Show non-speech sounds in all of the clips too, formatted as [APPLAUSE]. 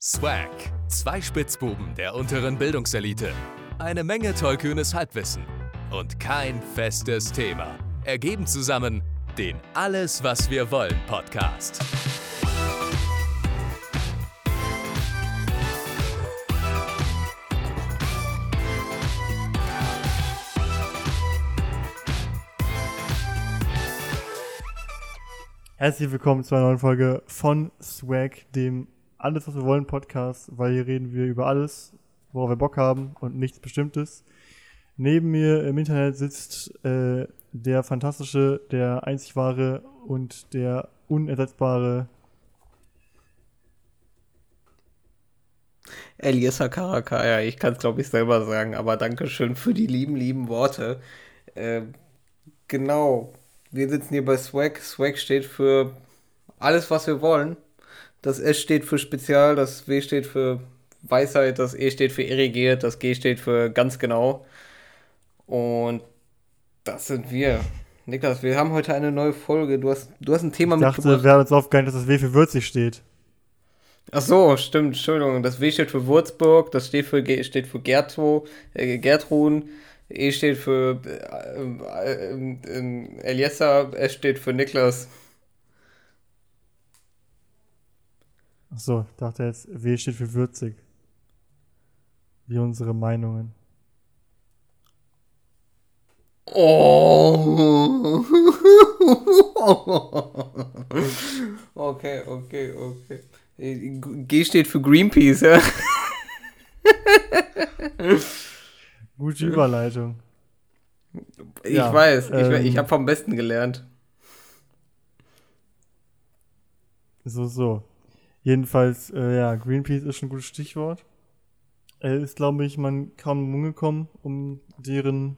Swag. Zwei Spitzbuben der unteren Bildungselite. Eine Menge tollkühnes Halbwissen. Und kein festes Thema. Ergeben zusammen den Alles, was wir wollen Podcast. Herzlich willkommen zu einer neuen Folge von Swag, dem Alles, was wir wollen Podcast, weil hier reden wir über alles, worauf wir Bock haben und nichts Bestimmtes. Neben mir im Internet sitzt äh, der fantastische, der einzig wahre und der unersetzbare Eliezer Karakaya, ich kann es glaube ich selber sagen, aber Dankeschön für die lieben, lieben Worte. Äh, genau, wir sitzen hier bei Swag. Swag steht für alles, was wir wollen. Das S steht für Spezial, das W steht für Weisheit, das E steht für irrigiert, das G steht für ganz genau. Und das sind wir. Niklas, wir haben heute eine neue Folge. Du hast, du hast ein Thema Ich dachte, wir haben uns aufgehängt, dass das W für würzig steht. Ach so, stimmt, Entschuldigung. Das W steht für Würzburg, das steht für, G steht für Gertro, äh, Gertrun, E steht für äh, äh, äh, Eliezer, S steht für Niklas. Achso, ich dachte jetzt, W steht für würzig. Wie unsere Meinungen. Oh. [LAUGHS] okay, okay, okay. G steht für Greenpeace, ja. [LAUGHS] Gute Überleitung. Ich Ja, weiß, ich, ähm, ich habe vom Besten gelernt. So, so. Jedenfalls, äh, ja, Greenpeace ist schon ein gutes Stichwort. Er ist, glaube ich, man kaum umgekommen um deren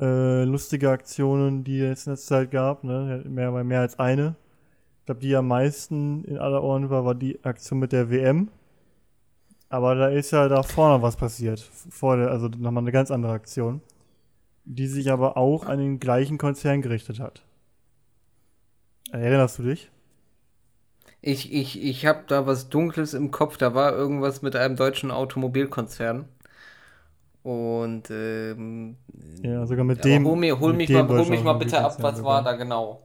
äh, lustige Aktionen, die es in der Zeit gab. Ne? Mehr, mehr als eine. Ich glaube, die am meisten in aller Ohren war, war die Aktion mit der WM. Aber da ist ja da vorne was passiert. Vor der, also nochmal eine ganz andere Aktion. Die sich aber auch an den gleichen Konzern gerichtet hat. Erinnerst du dich? Ich, ich, ich habe da was Dunkles im Kopf. Da war irgendwas mit einem deutschen Automobilkonzern. Und ähm, Ja, sogar mit dem. hol, mir, hol, mit mich dem mal, hol mich mal bitte ab, was war sogar. da genau?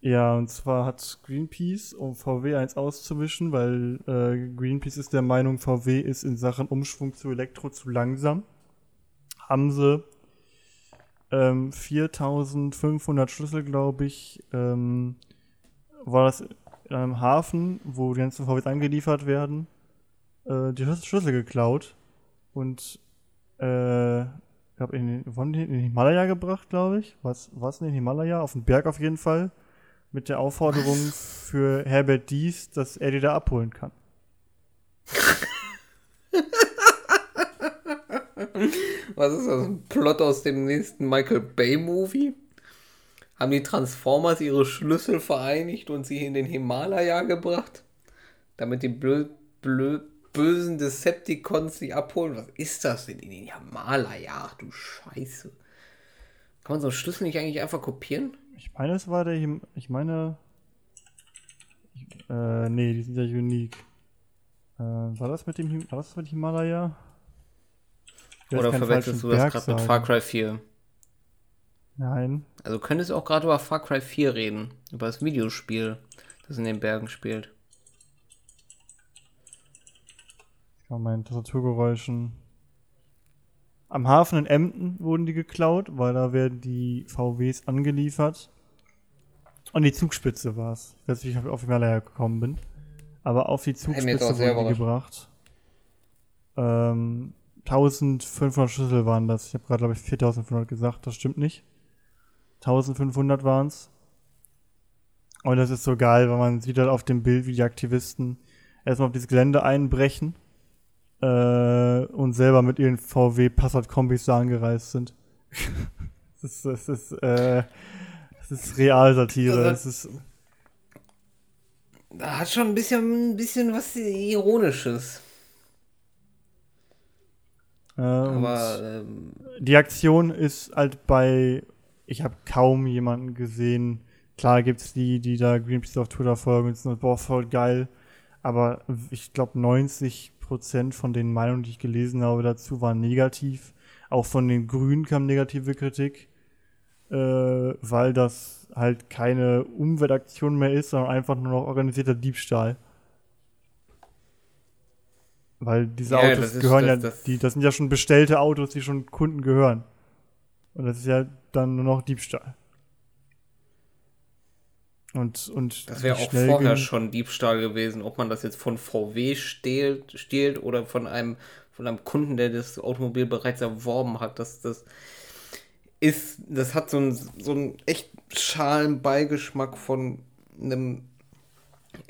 Ja, und zwar hat Greenpeace, um VW eins auszuwischen, weil äh, Greenpeace ist der Meinung, VW ist in Sachen Umschwung zu Elektro zu langsam, haben sie ähm, 4500 Schlüssel, glaube ich, ähm, war das in einem Hafen, wo die ganzen VWs angeliefert werden, äh, die Schlüssel- geklaut und äh, ich glaube, in, in den Himalaya gebracht, glaube ich. Was was in den Himalaya? Auf den Berg auf jeden Fall. Mit der Aufforderung für Herbert Dies, dass er die da abholen kann. [LAUGHS] Was ist das? Ein Plot aus dem nächsten Michael Bay-Movie? Haben die Transformers ihre Schlüssel vereinigt und sie in den Himalaya gebracht? Damit die blö blö bösen Decepticons sie abholen? Was ist das denn in den Himalaya? Ach du Scheiße. Kann man so einen Schlüssel nicht eigentlich einfach kopieren? Ich meine, es war der Him Ich meine. Ich, äh, nee, die sind ja unique. Äh, war das mit dem Him war das mit Himalaya? Oder verwechselst du das gerade mit. Far Cry 4? Nein. Also könntest du auch gerade über Far Cry 4 reden. Über das Videospiel, das in den Bergen spielt. Ich kann meinen Tastaturgeräuschen. Am Hafen in Emden wurden die geklaut, weil da werden die VWs angeliefert. Und die Zugspitze war es. Ich weiß nicht, wie ich auf Himalaya gekommen bin. Aber auf die Zugspitze sehr wurden die gebracht. Ähm, 1500 Schlüssel waren das. Ich habe gerade, glaube ich, 4500 gesagt. Das stimmt nicht. 1500 waren es. Und das ist so geil, weil man sieht halt auf dem Bild, wie die Aktivisten erstmal auf dieses Gelände einbrechen äh, und selber mit ihren VW Passat-Kombis da angereist sind. [LAUGHS] das ist, das ist, äh, das ist Realsatire. Das ist, Da hat schon ein bisschen, ein bisschen was Ironisches. Äh, Aber ähm, die Aktion ist halt bei, ich habe kaum jemanden gesehen, klar gibt es die, die da Greenpeace auf Twitter folgen und sind, boah, voll geil. Aber ich glaube, 90% von den Meinungen, die ich gelesen habe dazu, waren negativ. Auch von den Grünen kam negative Kritik, äh, weil das halt keine Umweltaktion mehr ist, sondern einfach nur noch organisierter Diebstahl. Weil diese ja, Autos ist, gehören das, ja, das, die, das sind ja schon bestellte Autos, die schon Kunden gehören. Und das ist ja dann nur noch Diebstahl. Und, und das wäre auch vorher schon Diebstahl gewesen, ob man das jetzt von VW stehlt, stehlt oder von einem, von einem Kunden, der das Automobil bereits erworben hat. Das, das ist, das hat so einen, so einen echt schalen Beigeschmack von einem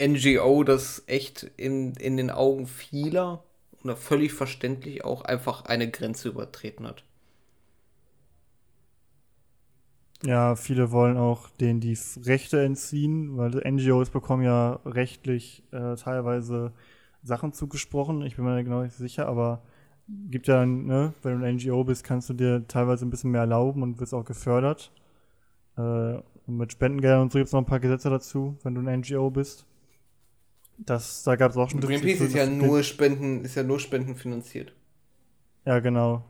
NGO, das echt in, in den Augen vieler oder völlig verständlich auch einfach eine Grenze übertreten hat. Ja, viele wollen auch denen die Rechte entziehen, weil NGOs bekommen ja rechtlich äh, teilweise Sachen zugesprochen. Ich bin mir genau nicht sicher, aber gibt ja, ne, wenn du ein NGO bist, kannst du dir teilweise ein bisschen mehr erlauben und wirst auch gefördert. Äh, und mit Spendengeldern und so gibt es noch ein paar Gesetze dazu, wenn du ein NGO bist. Das, da gab es auch schon Greenpeace ist ja nur Spenden, ist ja nur Spenden finanziert. Ja, genau.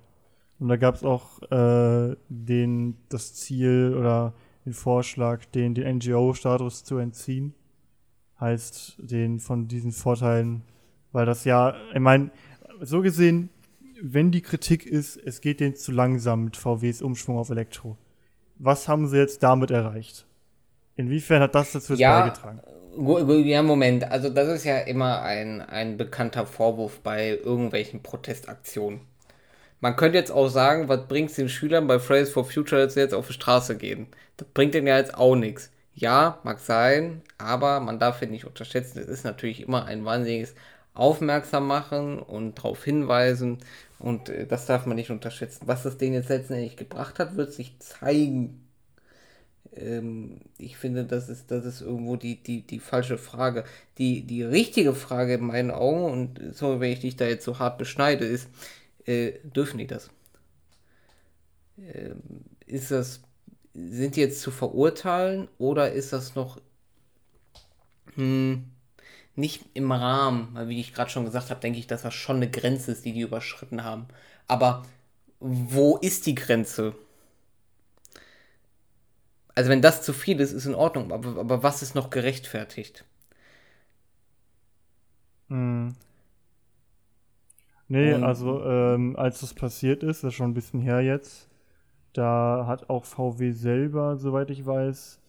Und da gab es auch äh, den, das Ziel oder den Vorschlag, den, den NGO-Status zu entziehen. Heißt, den von diesen Vorteilen, weil das ja, ich meine, so gesehen, wenn die Kritik ist, es geht denen zu langsam mit VWs Umschwung auf Elektro. Was haben sie jetzt damit erreicht? Inwiefern hat das dazu ja, beigetragen? Ja, Moment. Also, das ist ja immer ein, ein bekannter Vorwurf bei irgendwelchen Protestaktionen. Man könnte jetzt auch sagen, was bringt es den Schülern bei Fridays for Future, dass sie jetzt auf die Straße gehen? Das bringt denen ja jetzt auch nichts. Ja, mag sein, aber man darf ja nicht unterschätzen, es ist natürlich immer ein wahnsinniges Aufmerksam machen und darauf hinweisen und äh, das darf man nicht unterschätzen. Was das denen jetzt letztendlich gebracht hat, wird sich zeigen. Ähm, ich finde, das ist, das ist irgendwo die, die, die falsche Frage. Die, die richtige Frage in meinen Augen, und sorry, wenn ich dich da jetzt so hart beschneide, ist, äh, dürfen die das? Ähm, ist das, sind die jetzt zu verurteilen oder ist das noch hm, nicht im Rahmen? Weil, wie ich gerade schon gesagt habe, denke ich, dass das schon eine Grenze ist, die die überschritten haben. Aber wo ist die Grenze? Also wenn das zu viel ist, ist in Ordnung, aber, aber was ist noch gerechtfertigt? Hm. Nee, Und also ähm, als das passiert ist, das ist schon ein bisschen her jetzt, da hat auch VW selber, soweit ich weiß,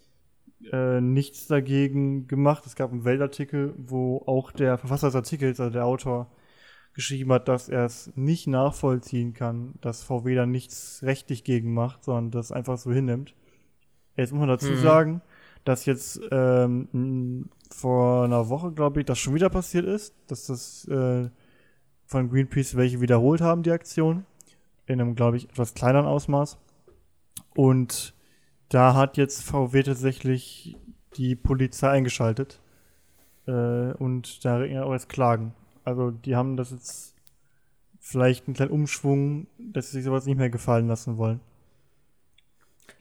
äh, nichts dagegen gemacht. Es gab einen Weltartikel, wo auch der Verfasser des Artikels, also der Autor, geschrieben hat, dass er es nicht nachvollziehen kann, dass VW da nichts rechtlich gegen macht, sondern das einfach so hinnimmt. Jetzt muss man dazu mhm. sagen, dass jetzt ähm, vor einer Woche, glaube ich, das schon wieder passiert ist, dass das äh, von Greenpeace welche wiederholt haben, die Aktion. In einem, glaube ich, etwas kleineren Ausmaß. Und da hat jetzt VW tatsächlich die Polizei eingeschaltet. Äh, und da regnen auch jetzt Klagen. Also die haben das jetzt vielleicht einen kleinen Umschwung, dass sie sich sowas nicht mehr gefallen lassen wollen.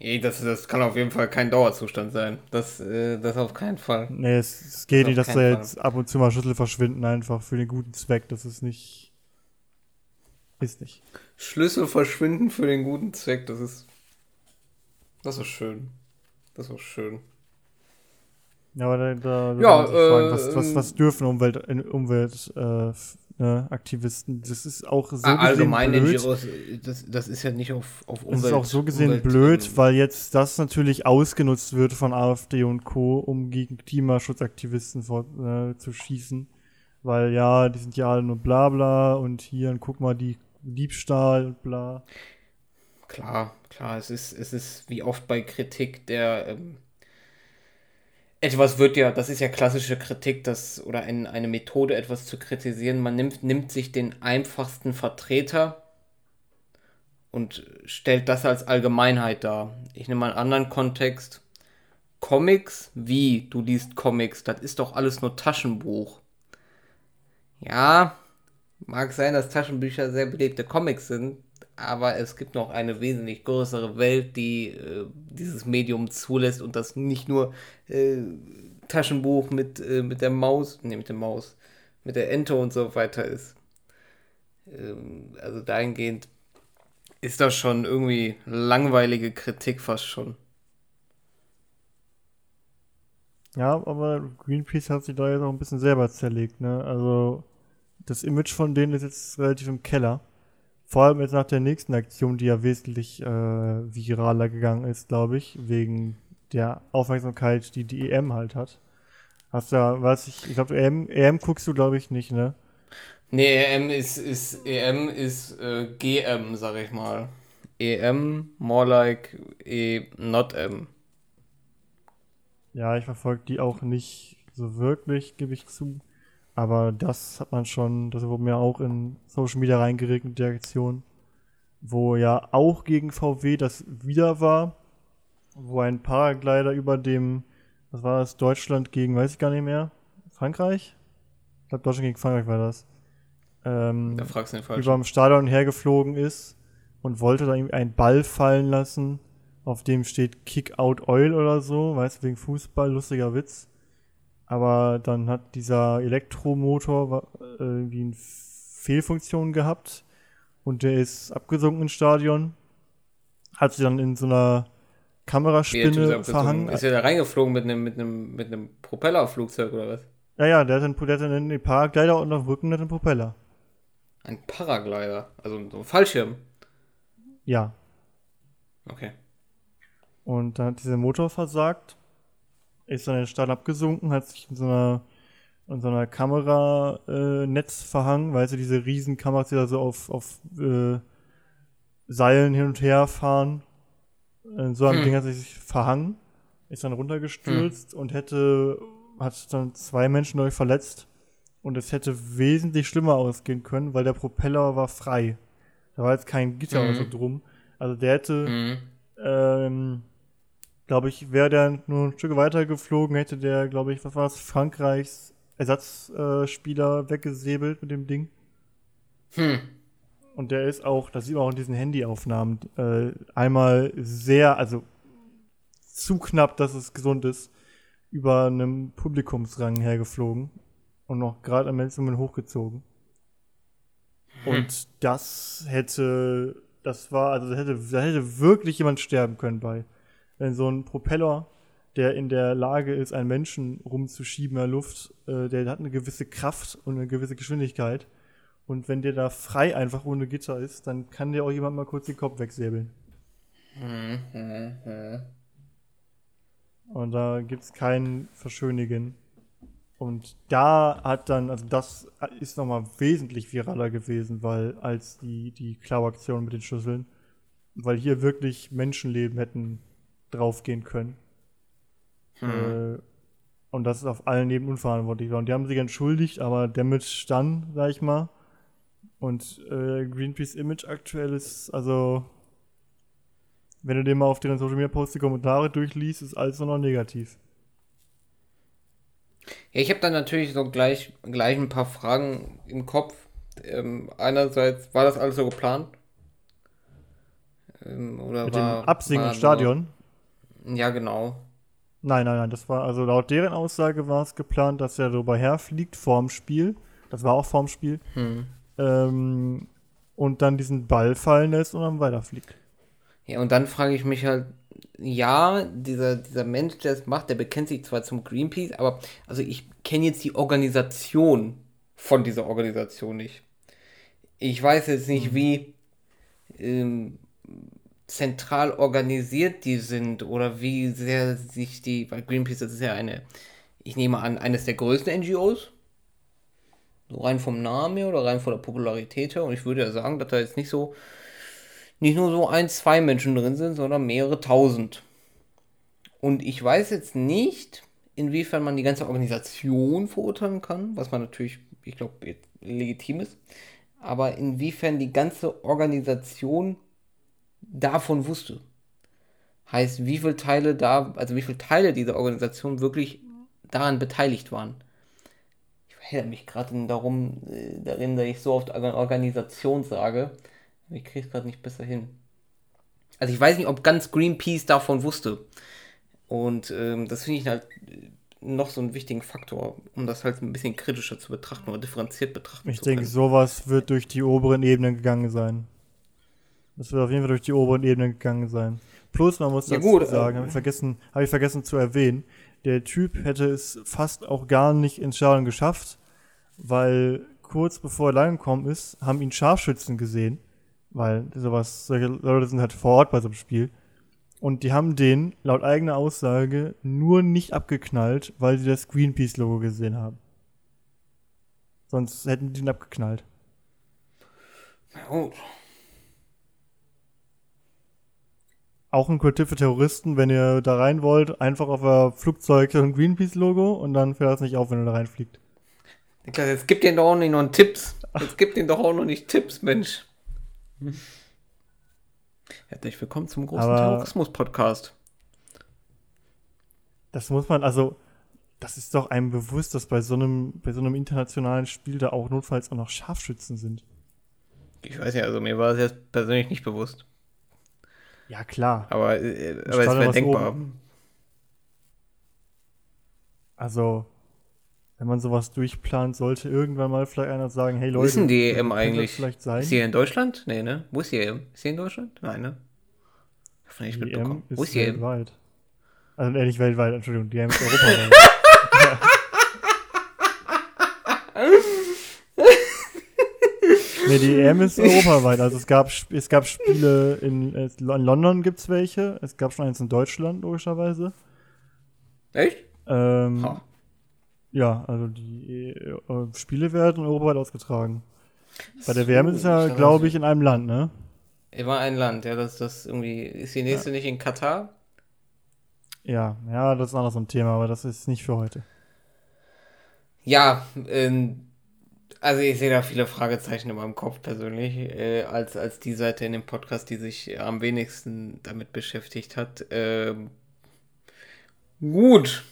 Das, das kann auf jeden Fall kein Dauerzustand sein. Das, äh, das auf keinen Fall. Nee, es, es geht das nicht, dass da Fall. jetzt ab und zu mal Schlüssel verschwinden, einfach für den guten Zweck. Das ist nicht. Ist nicht. Schlüssel verschwinden für den guten Zweck, das ist. Das ist schön. Das ist schön. Ja, aber da, da, da ja, äh, fragen, was, was, was dürfen Umwelt, Umwelt äh, ne, Aktivisten. Das ist auch so ah, allgemein blöd. Giros, das, das ist ja nicht auf, auf Umwelt. Das ist auch so gesehen Umwelt blöd, weil jetzt das natürlich ausgenutzt wird von AfD und Co., um gegen Klimaschutzaktivisten vor, äh, zu schießen. Weil ja, die sind ja alle nur Blabla und hier, und guck mal, die Diebstahl und bla. Klar, klar, es ist, es ist wie oft bei Kritik der ähm, etwas wird ja, das ist ja klassische Kritik, das, oder ein, eine Methode, etwas zu kritisieren. Man nimmt, nimmt sich den einfachsten Vertreter und stellt das als Allgemeinheit dar. Ich nehme mal einen anderen Kontext. Comics, wie du liest Comics, das ist doch alles nur Taschenbuch. Ja, mag sein, dass Taschenbücher sehr belebte Comics sind, aber es gibt noch eine wesentlich größere Welt, die äh, dieses Medium zulässt und das nicht nur äh, Taschenbuch mit, äh, mit der Maus, ne, mit der Maus, mit der Ente und so weiter ist. Ähm, also dahingehend ist das schon irgendwie langweilige Kritik fast schon. Ja, aber Greenpeace hat sich da jetzt auch ein bisschen selber zerlegt, ne? Also das Image von denen ist jetzt relativ im Keller. Vor allem jetzt nach der nächsten Aktion, die ja wesentlich äh, viraler gegangen ist, glaube ich, wegen der Aufmerksamkeit, die die EM halt hat. Hast du ja, weiß ich, ich glaube, EM, EM guckst du, glaube ich, nicht, ne? Nee, EM ist, ist EM ist äh, GM, sag ich mal. EM, more like E, not M. Ja, ich verfolge die auch nicht so wirklich, gebe ich zu. Aber das hat man schon, das wurde mir auch in Social Media reingeregnet, die Aktion, wo ja auch gegen VW das wieder war, wo ein Paraglider über dem, was war das, Deutschland gegen, weiß ich gar nicht mehr, Frankreich? Ich glaube, Deutschland gegen Frankreich war das. Ähm, da fragst du den falsch. Über dem Stadion hergeflogen ist und wollte da irgendwie einen Ball fallen lassen, auf dem steht Kick Out Oil oder so, weißt du, wegen Fußball, lustiger Witz. Aber dann hat dieser Elektromotor äh, irgendwie eine Fehlfunktion gehabt und der ist abgesunken ins Stadion. Hat sich dann in so einer Kameraspinne verhangen. Ist er da reingeflogen mit einem, mit einem, mit einem Propellerflugzeug oder was? Ja, ja, der hat einen, der hat einen Paraglider und auf dem Rücken hat einen Propeller. Ein Paraglider? Also so ein Fallschirm? Ja. Okay. Und dann hat dieser Motor versagt ist dann in den Stall abgesunken, hat sich in so einer, in so einer Kameranetz äh, verhangen, weil sie diese riesen Kameras, die da so auf, auf äh, Seilen hin und her fahren. In so einem hm. Ding hat sich verhangen, ist dann runtergestürzt hm. und hätte, hat dann zwei Menschen durch verletzt. Und es hätte wesentlich schlimmer ausgehen können, weil der Propeller war frei. Da war jetzt kein Gitter mhm. oder so hm. drum. Also der hätte mhm. ähm, glaube ich, wäre der nur ein Stück weiter geflogen, hätte der, glaube ich, was war es, Frankreichs Ersatzspieler weggesäbelt mit dem Ding. Hm. Und der ist auch, das sieht man auch in diesen Handyaufnahmen, äh, einmal sehr, also zu knapp, dass es gesund ist, über einem Publikumsrang hergeflogen und noch gerade am Instrument hochgezogen. Hm. Und das hätte, das war, also da hätte, da hätte wirklich jemand sterben können bei wenn so ein Propeller, der in der Lage ist, einen Menschen rumzuschieben in der Luft, äh, der hat eine gewisse Kraft und eine gewisse Geschwindigkeit. Und wenn der da frei einfach ohne Gitter ist, dann kann der auch jemand mal kurz den Kopf wegsäbeln. Und da gibt es kein Verschönigen. Und da hat dann, also das ist nochmal wesentlich viraler gewesen, weil als die, die Klauaktion mit den Schüsseln, weil hier wirklich Menschenleben hätten draufgehen können. Hm. Äh, und das ist auf allen Leben unverantwortlich war. Und die haben sich entschuldigt, aber Damage dann, sag ich mal. Und äh, Greenpeace Image aktuell ist, also, wenn du dir mal auf deren Social Media Post die Kommentare durchliest, ist alles nur noch negativ. Ja, ich habe dann natürlich so gleich, gleich ein paar Fragen im Kopf. Ähm, einerseits, war das alles so geplant? Ähm, oder Mit war, dem Absingen im Stadion? Ja, genau. Nein, nein, nein, das war, also laut deren Aussage war es geplant, dass er darüber herfliegt vorm Spiel. Das war auch vorm Spiel. Hm. Ähm, und dann diesen Ball fallen lässt und dann weiterfliegt. Ja, und dann frage ich mich halt, ja, dieser, dieser Mensch, der es macht, der bekennt sich zwar zum Greenpeace, aber also ich kenne jetzt die Organisation von dieser Organisation nicht. Ich weiß jetzt nicht, hm. wie ähm, zentral organisiert die sind oder wie sehr sich die, weil Greenpeace das ist ja eine, ich nehme an, eines der größten NGOs, so rein vom Namen her oder rein von der Popularität her. Und ich würde ja sagen, dass da jetzt nicht so, nicht nur so ein, zwei Menschen drin sind, sondern mehrere tausend. Und ich weiß jetzt nicht, inwiefern man die ganze Organisation verurteilen kann, was man natürlich, ich glaube, legitim ist, aber inwiefern die ganze Organisation davon wusste. Heißt, wie viele Teile da, also wie viele Teile dieser Organisation wirklich daran beteiligt waren. Ich verhält mich gerade darum, äh, darin, dass ich so oft Organisation sage. Ich kriege es gerade nicht besser hin. Also ich weiß nicht, ob ganz Greenpeace davon wusste. Und ähm, das finde ich halt noch so einen wichtigen Faktor, um das halt ein bisschen kritischer zu betrachten oder differenziert betrachten Ich zu denke, können. sowas wird durch die oberen Ebenen gegangen sein. Das wird auf jeden Fall durch die oberen Ebenen gegangen sein. Plus, man muss Ja, dazu gut, sagen, äh, habe ich, vergessen, hab ich vergessen zu erwähnen, der Typ hätte es fast auch gar nicht ins Stadion geschafft, weil kurz bevor er reingekommen ist, haben ihn Scharfschützen gesehen, weil sowas, solche Leute sind halt vor Ort bei so einem Spiel. Und die haben den, laut eigener Aussage, nur nicht abgeknallt, weil sie das Greenpeace-Logo gesehen haben. Sonst hätten die ihn abgeknallt. Oh, Auch ein Kultiv für Terroristen, wenn ihr da rein wollt, einfach auf euer Flugzeug ein Greenpeace-Logo und dann fällt das nicht auf, wenn ihr da reinfliegt. Niklas, jetzt gib den doch auch nicht noch Tipps. [LAUGHS] Jetzt gib den doch auch noch nicht Tipps, Mensch. Herzlich willkommen zum großen Terrorismus-Podcast. Das muss man, also, das ist doch einem bewusst, dass bei so einem, bei so einem internationalen Spiel da auch notfalls auch noch Scharfschützen sind. Ich weiß ja, also mir war es jetzt persönlich nicht bewusst. Ja, klar. Aber, äh, aber es wäre denkbar. oben- Also, wenn man sowas durchplant, sollte irgendwann mal vielleicht einer sagen, hey Wo Leute, ist denn die EM eigentlich? vielleicht sein? Ist sie in Deutschland? Nee, ne? Wo ist die EM? Ist sie in Deutschland? Nein, ne? Hab ich nicht mitbekommen. Wo ist ist die EM? weltweit. Also, äh, nicht weltweit, Entschuldigung, die EM ist [LAUGHS] europaweit. [LAUGHS] nee, die EM ist europaweit. Also es gab, es gab Spiele in, in London gibt's welche. Es gab schon eins in Deutschland, logischerweise. Echt? Ähm, Ha. ja, also die äh, Spiele werden europaweit ausgetragen. Bei der So, WM ist es ja, glaube ich, in einem Land, ne? Immer ein Land, ja, das, das irgendwie. Ist die nächste nicht in Katar? Ja, ja, das ist auch noch so ein Thema, aber das ist nicht für heute. Ja, ähm, also ich sehe da viele Fragezeichen in meinem Kopf persönlich, äh, als, als die Seite in dem Podcast, die sich am wenigsten damit beschäftigt hat. Ähm, gut.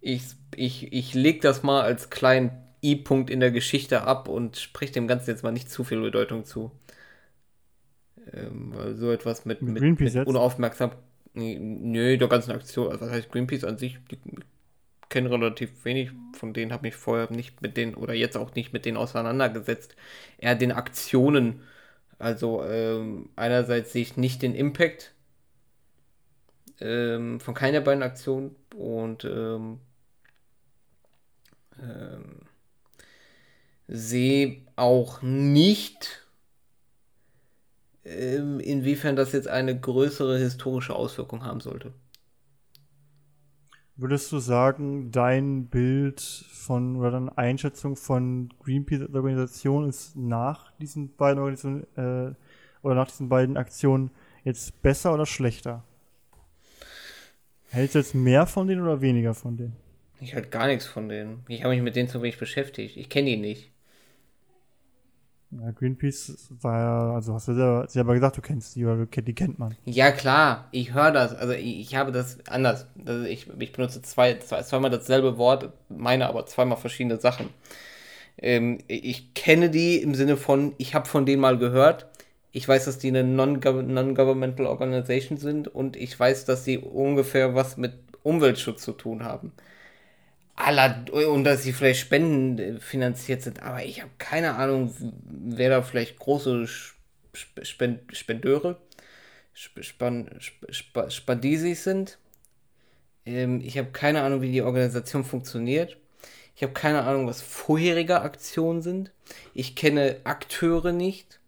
Ich, ich, ich lege das mal als kleinen I-Punkt in der Geschichte ab und spreche dem Ganzen jetzt mal nicht zu viel Bedeutung zu. Ähm, weil so etwas mit, Mit mit, Greenpeace mit unaufmerksam. Nö, der ganzen Aktion. Also was heißt Greenpeace an sich? Die kenne relativ wenig von denen, habe mich vorher nicht mit denen oder jetzt auch nicht mit denen auseinandergesetzt. Eher den Aktionen. Also ähm, einerseits sehe ich nicht den Impact ähm, von keiner beiden Aktionen und ähm, ähm, sehe auch nicht, ähm, inwiefern das jetzt eine größere historische Auswirkung haben sollte. Würdest du sagen, dein Bild von oder deine Einschätzung von Greenpeace als Organisation ist nach diesen beiden Organisationen äh, oder nach diesen beiden Aktionen jetzt besser oder schlechter? Hältst du jetzt mehr von denen oder weniger von denen? Ich halt gar nichts von denen. Ich habe mich mit denen zu wenig beschäftigt. Ich kenne die nicht. Ja, Greenpeace war ja, also hast du selber, selber gesagt, du kennst die kenn- die kennt man. Ja, klar, ich höre das. Also ich, ich habe das anders. Also ich, ich benutze zwei, zwei, zweimal dasselbe Wort, meine aber zweimal verschiedene Sachen. Ähm, ich kenne die im Sinne von, ich habe von denen mal gehört. Ich weiß, dass die eine Non-Gov- Non-Governmental Organization sind und ich weiß, dass sie ungefähr was mit Umweltschutz zu tun haben. Aller, und dass sie vielleicht Spenden äh, finanziert sind, aber ich habe keine Ahnung, wer da vielleicht große Sp Spend Spendeure, Sp Span sind. Ähm, ich habe keine Ahnung, wie die Organisation funktioniert. Ich habe keine Ahnung, was vorherige Aktionen sind. Ich kenne Akteure nicht.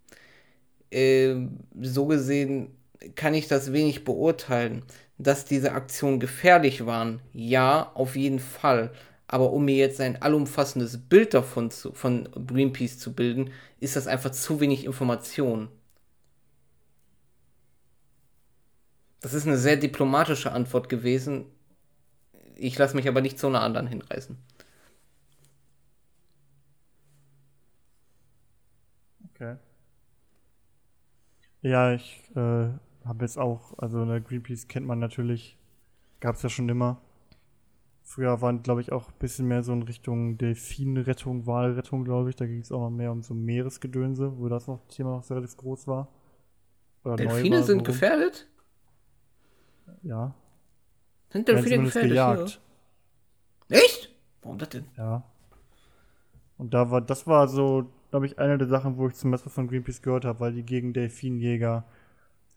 Ähm, so gesehen kann ich das wenig beurteilen. Dass diese Aktionen gefährlich waren, ja, auf jeden Fall. Aber um mir jetzt ein allumfassendes Bild davon zu, von Greenpeace zu bilden, ist das einfach zu wenig Information. Das ist eine sehr diplomatische Antwort gewesen. Ich lasse mich aber nicht zu einer anderen hinreißen. Okay. Ja, ich äh, habe jetzt auch, also eine Greenpeace kennt man natürlich, gab es ja schon immer. Früher waren, glaube ich, auch ein bisschen mehr so in Richtung Delfinrettung, Walrettung, glaube ich. Da ging es auch noch mehr um so Meeresgedönse, wo das noch Thema noch relativ groß war. Oder Delfine war, sind so gefährdet? Ja. Sind Delfine gefährdet? Gejagt. Hier? Echt? Warum das denn? Ja. Und da war, das war so, glaube ich, eine der Sachen, wo ich zum Beispiel von Greenpeace gehört habe, weil die gegen Delfinjäger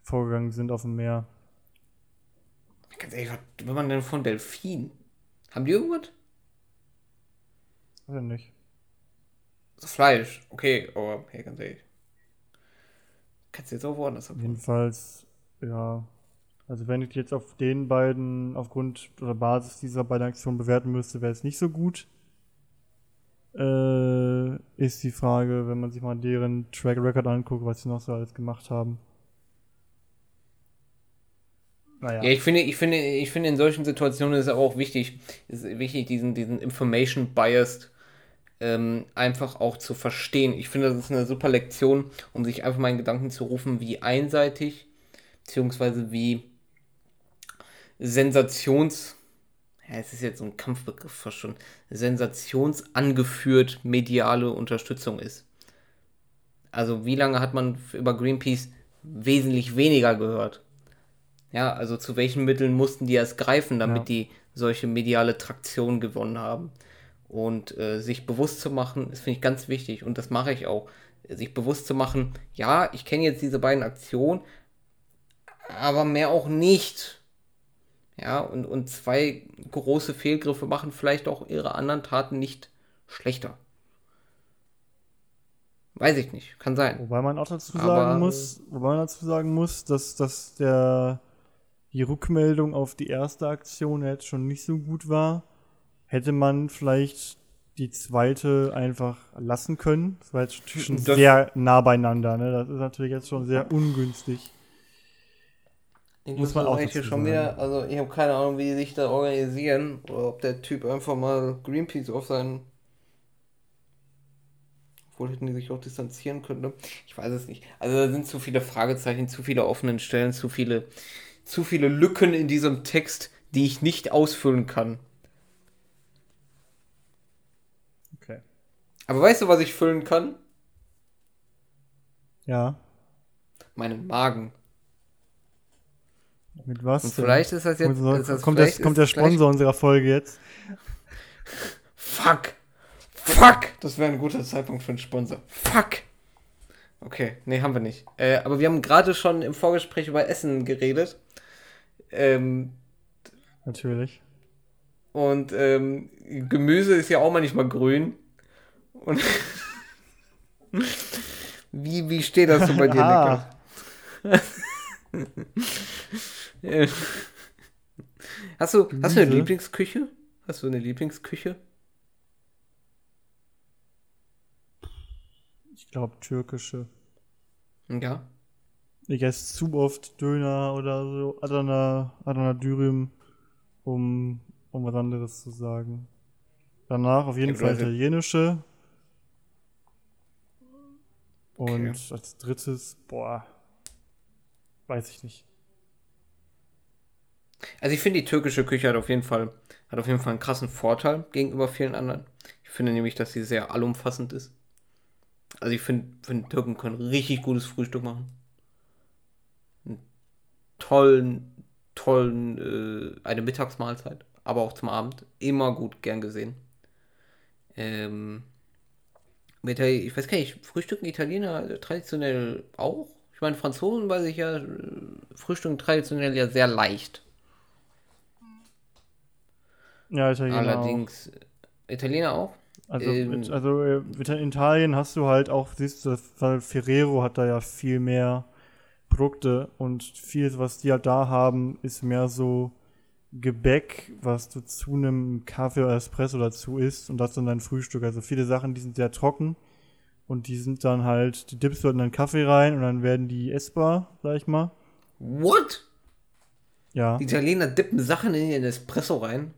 vorgegangen sind auf dem Meer. Ganz ehrlich, was will man denn von Delfinen? Haben die irgendwas? Oder nicht? Also Fleisch, okay, aber hey, ganz ehrlich. Kannst du jetzt auch woanders haben. Jedenfalls, ja. Also wenn ich jetzt auf den beiden aufgrund oder Basis dieser beiden Aktionen bewerten müsste, wäre es nicht so gut. Äh, ist die Frage, wenn man sich mal deren Track Record anguckt, was sie noch so alles gemacht haben. Naja. Ja, ich finde, ich finde, ich finde, in solchen Situationen ist es auch wichtig, ist wichtig, diesen, diesen Information Biased ähm, einfach auch zu verstehen. Ich finde, das ist eine super Lektion, um sich einfach mal in Gedanken zu rufen, wie einseitig, beziehungsweise wie sensations, ja, es ist jetzt so ein Kampfbegriff fast schon, sensationsangeführt mediale Unterstützung ist. Also wie lange hat man über Greenpeace wesentlich weniger gehört? Ja, also zu welchen Mitteln mussten die erst greifen, damit ja. die solche mediale Traktion gewonnen haben? Und äh, sich bewusst zu machen, das finde ich ganz wichtig und das mache ich auch. Sich bewusst zu machen, ja, ich kenne jetzt diese beiden Aktionen, aber mehr auch nicht. Ja, und, und zwei große Fehlgriffe machen vielleicht auch ihre anderen Taten nicht schlechter. Weiß ich nicht, kann sein. Wobei man auch dazu sagen aber, muss, wobei man dazu sagen muss, dass, dass der die Rückmeldung auf die erste Aktion jetzt schon nicht so gut war, hätte man vielleicht die zweite einfach lassen können. Das war jetzt schon das sehr nah beieinander. Ne? Das ist natürlich jetzt schon sehr ungünstig. Ich muss man auch hier schon wieder, also ich habe keine Ahnung, wie die sich da organisieren oder ob der Typ einfach mal Greenpeace auf seinen obwohl hätten die sich auch distanzieren können. Ne? Ich weiß es nicht. Also da sind zu viele Fragezeichen, zu viele offenen Stellen, zu viele zu viele Lücken in diesem Text, die ich nicht ausfüllen kann. Okay. Aber weißt du, was ich füllen kann? Ja. Meinen Magen. Mit was? Und vielleicht ist das jetzt. So, ist das, kommt, das, kommt der Sponsor unserer Folge jetzt. Fuck! Fuck! Das wäre ein guter Zeitpunkt für einen Sponsor. Fuck! Okay, nee, haben wir nicht. Äh, aber wir haben gerade schon im Vorgespräch über Essen geredet. Ähm, Natürlich. Und ähm, Gemüse ist ja auch manchmal grün. Und [LAUGHS] wie, wie steht das so bei dir, ah. [LAUGHS] hast, du, hast du eine Lieblingsküche? Hast du eine Lieblingsküche? Ich glaube türkische. Ja. Ich esse zu oft Döner oder so, Adana, Adana Dürüm, um, um was anderes zu sagen. Danach auf jeden ja, Fall italienische. Und okay. als drittes, boah, weiß ich nicht. Also ich finde, die türkische Küche hat auf jeden Fall, hat auf jeden Fall einen krassen Vorteil gegenüber vielen anderen. Ich finde nämlich, dass sie sehr allumfassend ist. Also ich finde, find, Türken können richtig gutes Frühstück machen tollen, tollen, äh, eine Mittagsmahlzeit, aber auch zum Abend. Immer gut, gern gesehen. Ähm, mit ich weiß gar nicht, frühstücken Italiener traditionell auch? Ich meine, Franzosen weiß ich ja, äh, frühstücken traditionell ja sehr leicht. Ja, Italiener Allerdings, auch. Italiener auch? Also, ähm, also äh, in Italien hast du halt auch, siehst du, Ferrero hat da ja viel mehr Produkte und vieles, was die halt da haben, ist mehr so Gebäck, was du zu einem Kaffee oder Espresso dazu isst und das dann dein Frühstück. Also viele Sachen, die sind sehr trocken und die sind dann halt, die dippst du in deinen Kaffee rein und dann werden die essbar, sag ich mal. What? Ja. Die Italiener dippen Sachen in ihren Espresso rein?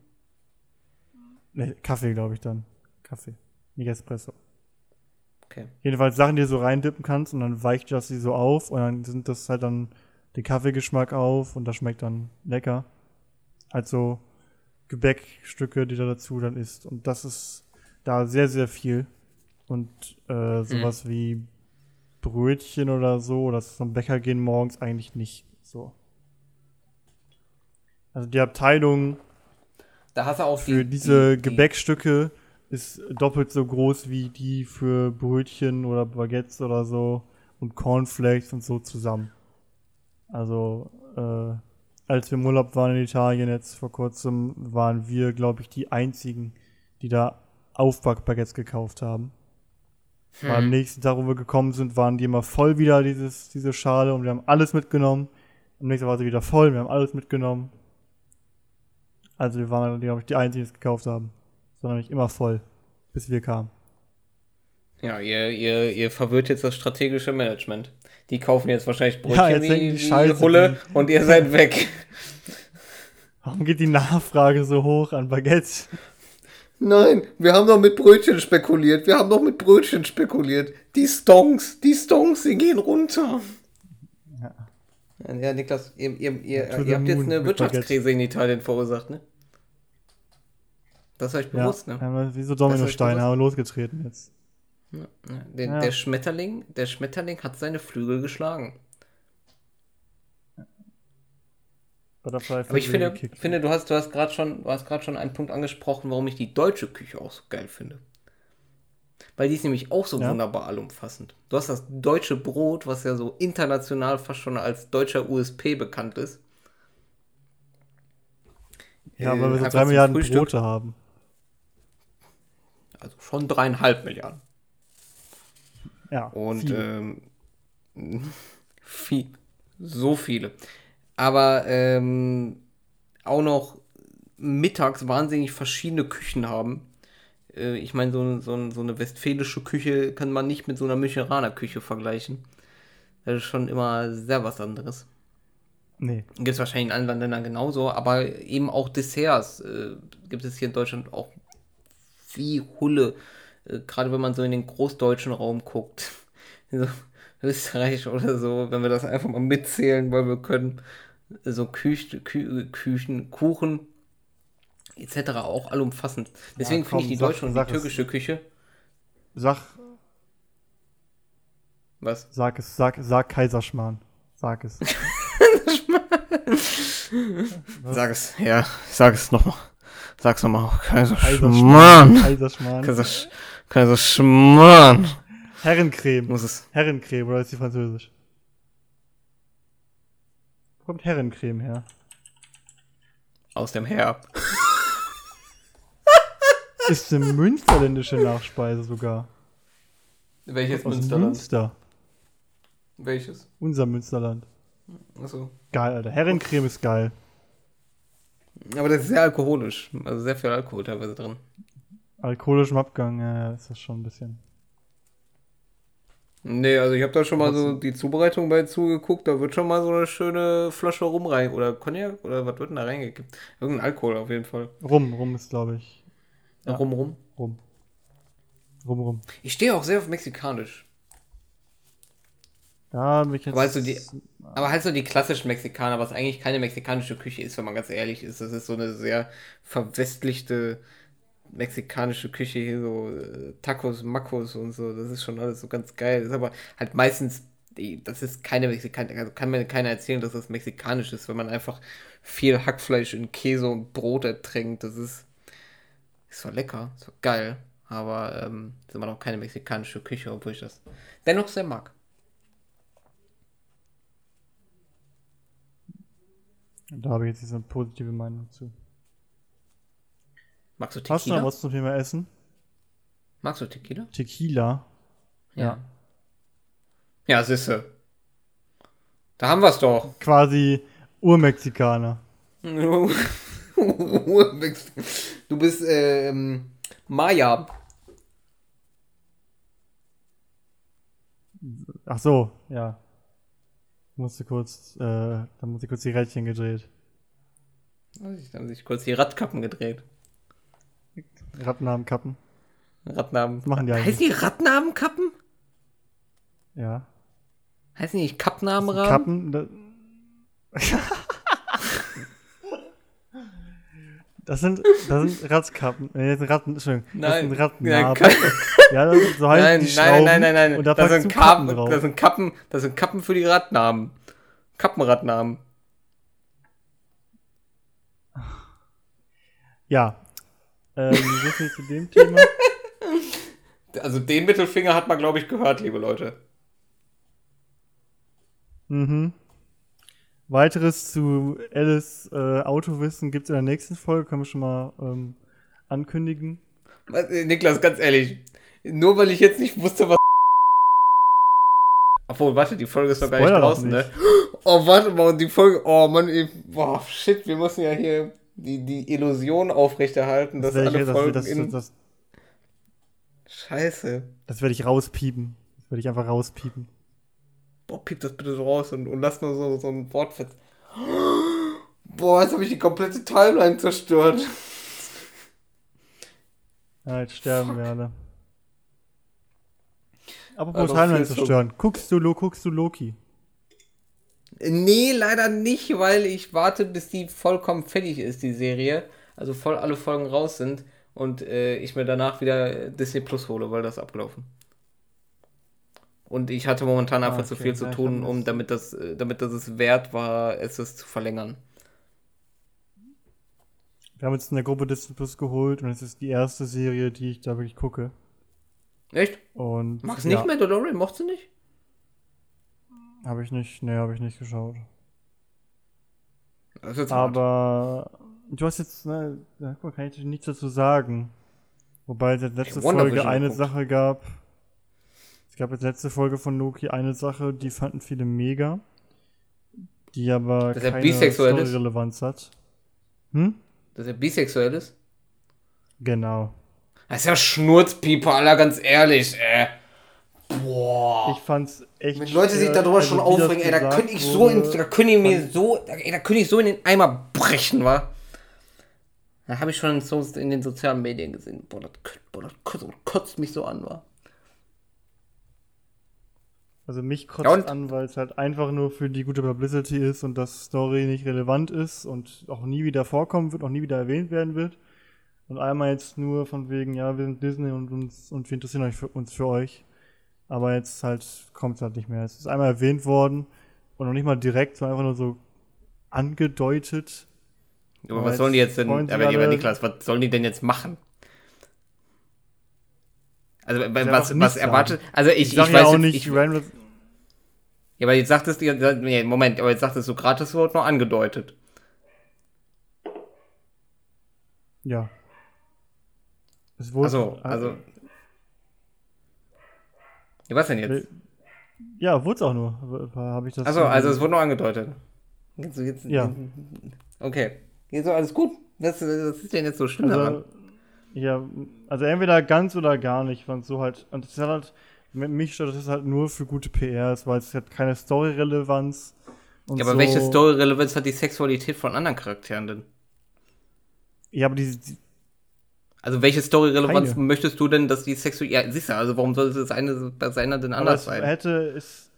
Ne, Kaffee, glaube ich dann. Kaffee, nicht Espresso. Okay. Jedenfalls Sachen, die du so reindippen kannst und dann weicht das sie so auf und dann sind das halt dann den Kaffeegeschmack auf und das schmeckt dann lecker. Also Gebäckstücke, die da dazu dann isst. Und das ist da sehr, sehr viel. Und äh, sowas mhm. wie Brötchen oder so, oder zum Bäcker gehen morgens eigentlich nicht so. Also die Abteilung da hast du auch für die, diese die, Gebäckstücke ist doppelt so groß wie die für Brötchen oder Baguettes oder so und Cornflakes und so zusammen. Also, äh, als wir im Urlaub waren in Italien jetzt vor kurzem, waren wir, glaube ich, die einzigen, die da Aufbackbaguettes gekauft haben. Hm. Am nächsten Tag, wo wir gekommen sind, waren die immer voll wieder, dieses, diese Schale, und wir haben alles mitgenommen. Am nächsten Tag war sie wieder voll, wir haben alles mitgenommen. Also wir waren, glaube ich, die Einzigen, die es gekauft haben. Sondern nicht immer voll, bis wir kamen. Ja, ihr, ihr, ihr verwirrt jetzt das strategische Management. Die kaufen jetzt wahrscheinlich Brötchen ja, jetzt wie, Scheiße, Hulle die... und ihr seid weg. Warum geht die Nachfrage so hoch an Baguettes? Nein, wir haben doch mit Brötchen spekuliert. Wir haben doch mit Brötchen spekuliert. Die Stonks, die Stonks, sie gehen runter. Ja, ja Niklas, ihr, ihr, ihr, ihr habt jetzt eine Wirtschaftskrise in Italien verursacht, ne? Das ist euch bewusst, ja, ne? Wie so Dominosteine haben wir losgetreten jetzt. Ja, der, ja. der, Schmetterling, der Schmetterling hat seine Flügel geschlagen. Aber ich finde, finde, du hast, du hast gerade schon, schon einen Punkt angesprochen, warum ich die deutsche Küche auch so geil finde. Weil die ist nämlich auch so ja. wunderbar allumfassend. Du hast das deutsche Brot, was ja so international fast schon als deutscher USP bekannt ist. Ja, weil wir so drei Milliarden Frühstück. Brote haben. Also schon dreieinhalb Milliarden. Ja. Und viele. Ähm, [LAUGHS] viel, so viele. Aber ähm, auch noch mittags wahnsinnig verschiedene Küchen haben. Äh, ich meine, so, so, so, eine westfälische Küche kann man nicht mit so einer Müncheraner Küche vergleichen. Das ist schon immer sehr was anderes. Nee. Gibt es wahrscheinlich in anderen Ländern genauso, aber eben auch Desserts äh, gibt es hier in Deutschland auch wie Hulle. Äh, Gerade wenn man so in den großdeutschen Raum guckt. [LAUGHS] So Österreich oder so, wenn wir das einfach mal mitzählen, weil wir können so Küchen, Kü Küchen Kuchen etc. auch allumfassend. Deswegen ja, finde ich die deutsche und die türkische Küche. Sag. Was? Sag es, sag, sag Kaiserschmarrn. Sag es. [LAUGHS] [LAUGHS] sag es, ja, sag es nochmal. Sag's nochmal. Kaiserschmarrn. Kaiserschmarrn. Kaisersch Kaiserschmarrn. Herrencreme. Muss es. Herrencreme, oder ist die französisch? Wo kommt Herrencreme her? Aus dem Herr. [LAUGHS] ist eine münsterländische Nachspeise sogar. Welches Aus Münsterland? Münster. Welches? Unser Münsterland. Achso. Geil, Alter. Herrencreme ist geil. Aber das ist sehr alkoholisch. Also sehr viel Alkohol teilweise drin. Alkoholischem Abgang, ja, ist das schon ein bisschen. Nee, also ich habe da schon mal so die Zubereitung bei zugeguckt, da wird schon mal so eine schöne Flasche Rum rein. Oder Cognac, oder was wird denn da reingekippt? Irgendein Alkohol auf jeden Fall. Rum, Rum ist, glaube ich. Ja. Rum, Rum? Rum. Rum, Rum. Ich stehe auch sehr auf Mexikanisch. Ja, mich jetzt. Aber halt, so die, aber halt so die klassischen Mexikaner, was eigentlich keine mexikanische Küche ist, wenn man ganz ehrlich ist. Das ist so eine sehr verwestlichte mexikanische Küche hier, so äh, Tacos, Macos und so, das ist schon alles so ganz geil. Das ist aber halt meistens, das ist keine mexikanische, also kann mir keiner erzählen, dass das mexikanisch ist, wenn man einfach viel Hackfleisch in Käse und Brot ertränkt. Das ist, ist zwar lecker, ist zwar geil, aber ähm, ist immer noch keine mexikanische Küche, obwohl ich das dennoch sehr mag. Da habe ich jetzt eine positive Meinung zu. Magst du Tequila? Hast du noch was zum Thema Essen? Magst du Tequila? Tequila? Ja. Ja, siehste. Da haben wir es doch. Quasi Urmexikaner. [LAUGHS] Urmexikaner. du bist ähm, Maya. Ach so, ja. Musste kurz, äh, da musste kurz die Rädchen gedreht. Da haben sich kurz die Radkappen gedreht. Rattenarmkappen. Rattenarm. machen die eigentlich? Heißen die Rattenarmkappen? Ja. Heißen die nicht Kappnamenrahmen? Kappen. [LAUGHS] Das sind, das sind Ratzkappen. Das sind Ratten, Entschuldigung. Das Nein. sind Ratten. Nein, Ja, das sind, so heißen Nein, die nein, Schrauben. nein, nein, nein, Und da das sind Kappen Kappen, drauf. das sind Kappen, das sind Kappen für die Radnamen. Kappenradnamen. Ja. Ähm, so viel zu dem Thema. [LAUGHS] Also den Mittelfinger hat man, glaube ich, gehört, liebe Leute. Mhm. Weiteres zu Alice äh, Autowissen gibt es in der nächsten Folge, können wir schon mal ähm, ankündigen. Was, äh, Niklas, ganz ehrlich, nur weil ich jetzt nicht wusste, was. Obwohl, warte, die Folge ist doch gar nicht Spoiler doch draußen, ne? Oh, warte mal, die Folge. Oh Mann, ich, boah, shit, wir müssen ja hier die, die Illusion aufrechterhalten, dass werd alle das, Folgen das, in. das, das, Scheiße. das werde ich rauspiepen. Das werde ich einfach rauspiepen. Boah, piep das bitte so raus und, und lass nur so, so ein Wort fest. Boah, jetzt habe ich die komplette Timeline zerstört. Ja, jetzt sterben wir alle. Apropos Also Timeline zerstören. Guckst du, Lo- guckst du Loki? Nee, leider nicht, weil ich warte, bis die vollkommen fertig ist, die Serie. Also voll alle Folgen raus sind und äh, ich mir danach wieder Disney Plus hole, weil das ist abgelaufen. Und ich hatte momentan einfach Ah, zu okay. viel zu Ja, ich tun, um damit das, äh, damit das es wert war, es zu verlängern. Wir haben jetzt in der Gruppe Disney Plus geholt und es ist die erste Serie, die ich da wirklich gucke. Echt? Und du ja, nicht Mandalorian? Mochtest du nicht? Habe ich nicht, nee, habe ich nicht geschaut. Jetzt hart. Aber du hast jetzt, ne, mal, kann ich nichts dazu sagen. Wobei es jetzt letzte WandaVision Folge eine geguckt. Sache gab. Gab jetzt letzte Folge von Loki eine Sache, die fanden viele mega. Die aber Dass er keine? Story-Relevanz hat. Hm? Dass er bisexuell ist? Genau. Das ist ja Schnurzpieper, Alter, ganz ehrlich, ey. Boah. Ich fand's echt. Wenn Leute sich darüber also schon aufregen, ey, da könnte ich so in, da könnte ich mir so, ey, da könnte ich so in den Eimer brechen, wa? Da habe ich schon in, so, in den sozialen Medien gesehen. Boah, das, kotzt- boah, das kotzt, kotzt mich so an, wa? Also mich kotzt Ja, und? an, weil es halt einfach nur für die gute Publicity ist und das Story nicht relevant ist und auch nie wieder vorkommen wird, auch nie wieder erwähnt werden wird. Und einmal jetzt nur von wegen, ja, wir sind Disney und uns und wir interessieren euch für, uns für euch. Aber jetzt halt kommt es halt nicht mehr. Es ist einmal erwähnt worden und noch nicht mal direkt, sondern einfach nur so angedeutet. Aber Aber was sollen die jetzt denn, aber alle- Niklas, was sollen die denn jetzt machen? Also, was, was, erwartet, also ich, Ich, ich, weiß ja auch jetzt, nicht, ich, ja, aber jetzt sagtest du, nee, Moment, aber jetzt sagtest du gerade, das Wort noch angedeutet. ja. Es wurde, Also, also. Ja, was denn jetzt? Ja, wurde es auch nur. Habe ich das. Achso, also es wurde nur angedeutet. Jetzt, jetzt, Ja. Okay. Jetzt so alles gut. Was, was ist denn jetzt so schlimm daran? Also, ja, also entweder ganz oder gar nicht, wenn so halt, und das ist halt, mich stört das halt nur für gute PR, weil es hat keine Story-Relevanz. Ja, aber so. welche Story-Relevanz hat die Sexualität von anderen Charakteren denn? Ja, aber die, die Also welche Story-Relevanz möchtest du denn, dass die Sexualität... Ja, siehst du, also warum sollte das eine bei seiner denn aber anders es sein? hätte, es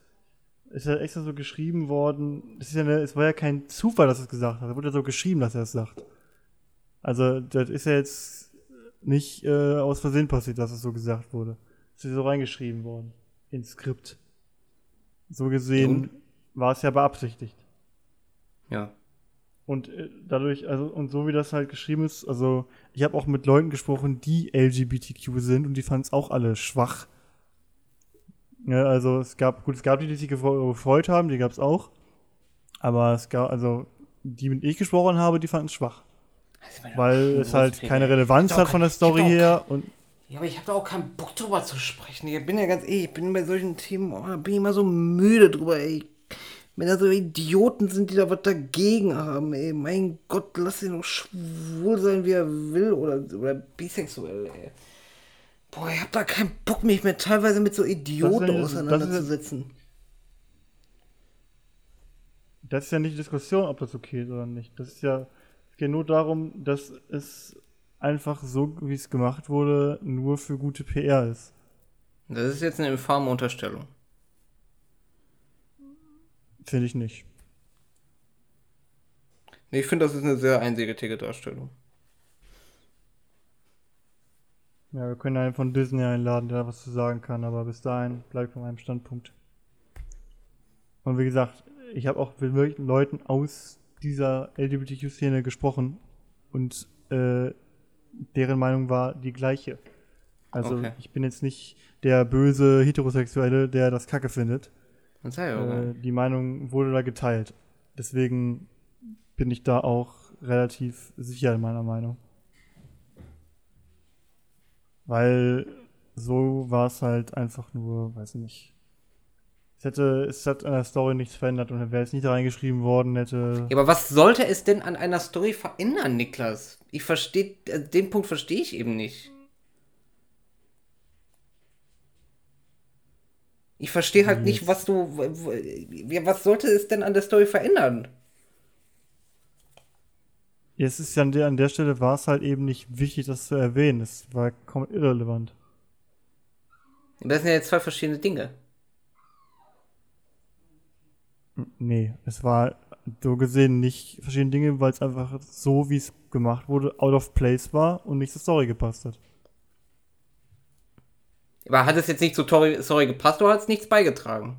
ist ja extra so geschrieben worden, es, ist ja eine, es war ja kein Zufall, dass er es gesagt hat, es wurde ja so geschrieben, dass er es sagt. Also, das ist ja jetzt nicht äh, aus Versehen passiert, dass es so gesagt wurde. Ist ja so reingeschrieben worden, ins Skript. So gesehen war es ja beabsichtigt. Ja. Und äh, dadurch, also, und so wie das halt geschrieben ist, also, ich habe auch mit Leuten gesprochen, die LGBTQ sind und die fanden es auch alle schwach. Ja, also, es gab, gut, es gab die, die sich gefre- gefreut haben, die gab es auch. Aber es gab, also, die, mit denen ich gesprochen habe, die fanden es schwach. Weil es halt keine Relevanz hat von der Story her und Ja, aber ich habe da auch keinen Bock drüber zu sprechen. Ich bin ja ganz ehrlich, ich bin bei solchen Themen, oh, bin ich immer so müde drüber, ey. Wenn da so Idioten sind, die da was dagegen haben, ey. Mein Gott, lass ihn doch schwul sein, wie er will. Oder, oder bisexuell, ey. Boah, ich hab da keinen Bock, mich mehr teilweise mit so Idioten Das ist- auseinanderzusetzen. das ist ja nicht die Diskussion, ob das okay ist oder nicht. Das ist ja, es geht nur darum, dass es einfach so, wie es gemacht wurde, nur für gute PR ist. Das ist jetzt eine infame Unterstellung. Finde ich nicht. Nee, ich finde, das ist eine sehr einseitige Darstellung. Ja, wir können einen von Disney einladen, der was zu sagen kann, aber bis dahin bleibt von meinem Standpunkt. Und wie gesagt, ich habe auch mit wirklich Leuten aus dieser LGBTQ-Szene gesprochen und äh, deren Meinung war die gleiche. Also Okay. ich bin jetzt nicht der böse Heterosexuelle, der das Kacke findet. Äh, die Meinung wurde da geteilt. Deswegen bin ich da auch relativ sicher in meiner Meinung. Weil so war es halt einfach nur, weiß ich nicht. Es hätte, es hat an der Story nichts verändert und wäre es nicht reingeschrieben worden, hätte. Ja, aber was sollte es denn an einer Story verändern, Niklas? Ich verstehe, äh, den Punkt verstehe ich eben nicht. Ich verstehe halt nicht, was du, was sollte es denn an der Story verändern? Es ist ja an der, an der Stelle war es halt eben nicht wichtig, das zu erwähnen. Es war komplett irrelevant. Das sind ja jetzt zwei verschiedene Dinge. Nee, es war so gesehen nicht verschiedene Dinge, weil es einfach so, wie es gemacht wurde, out of place war und nicht zur Story gepasst hat. Aber hat es jetzt nicht zur Story, gepasst oder hat es nichts beigetragen?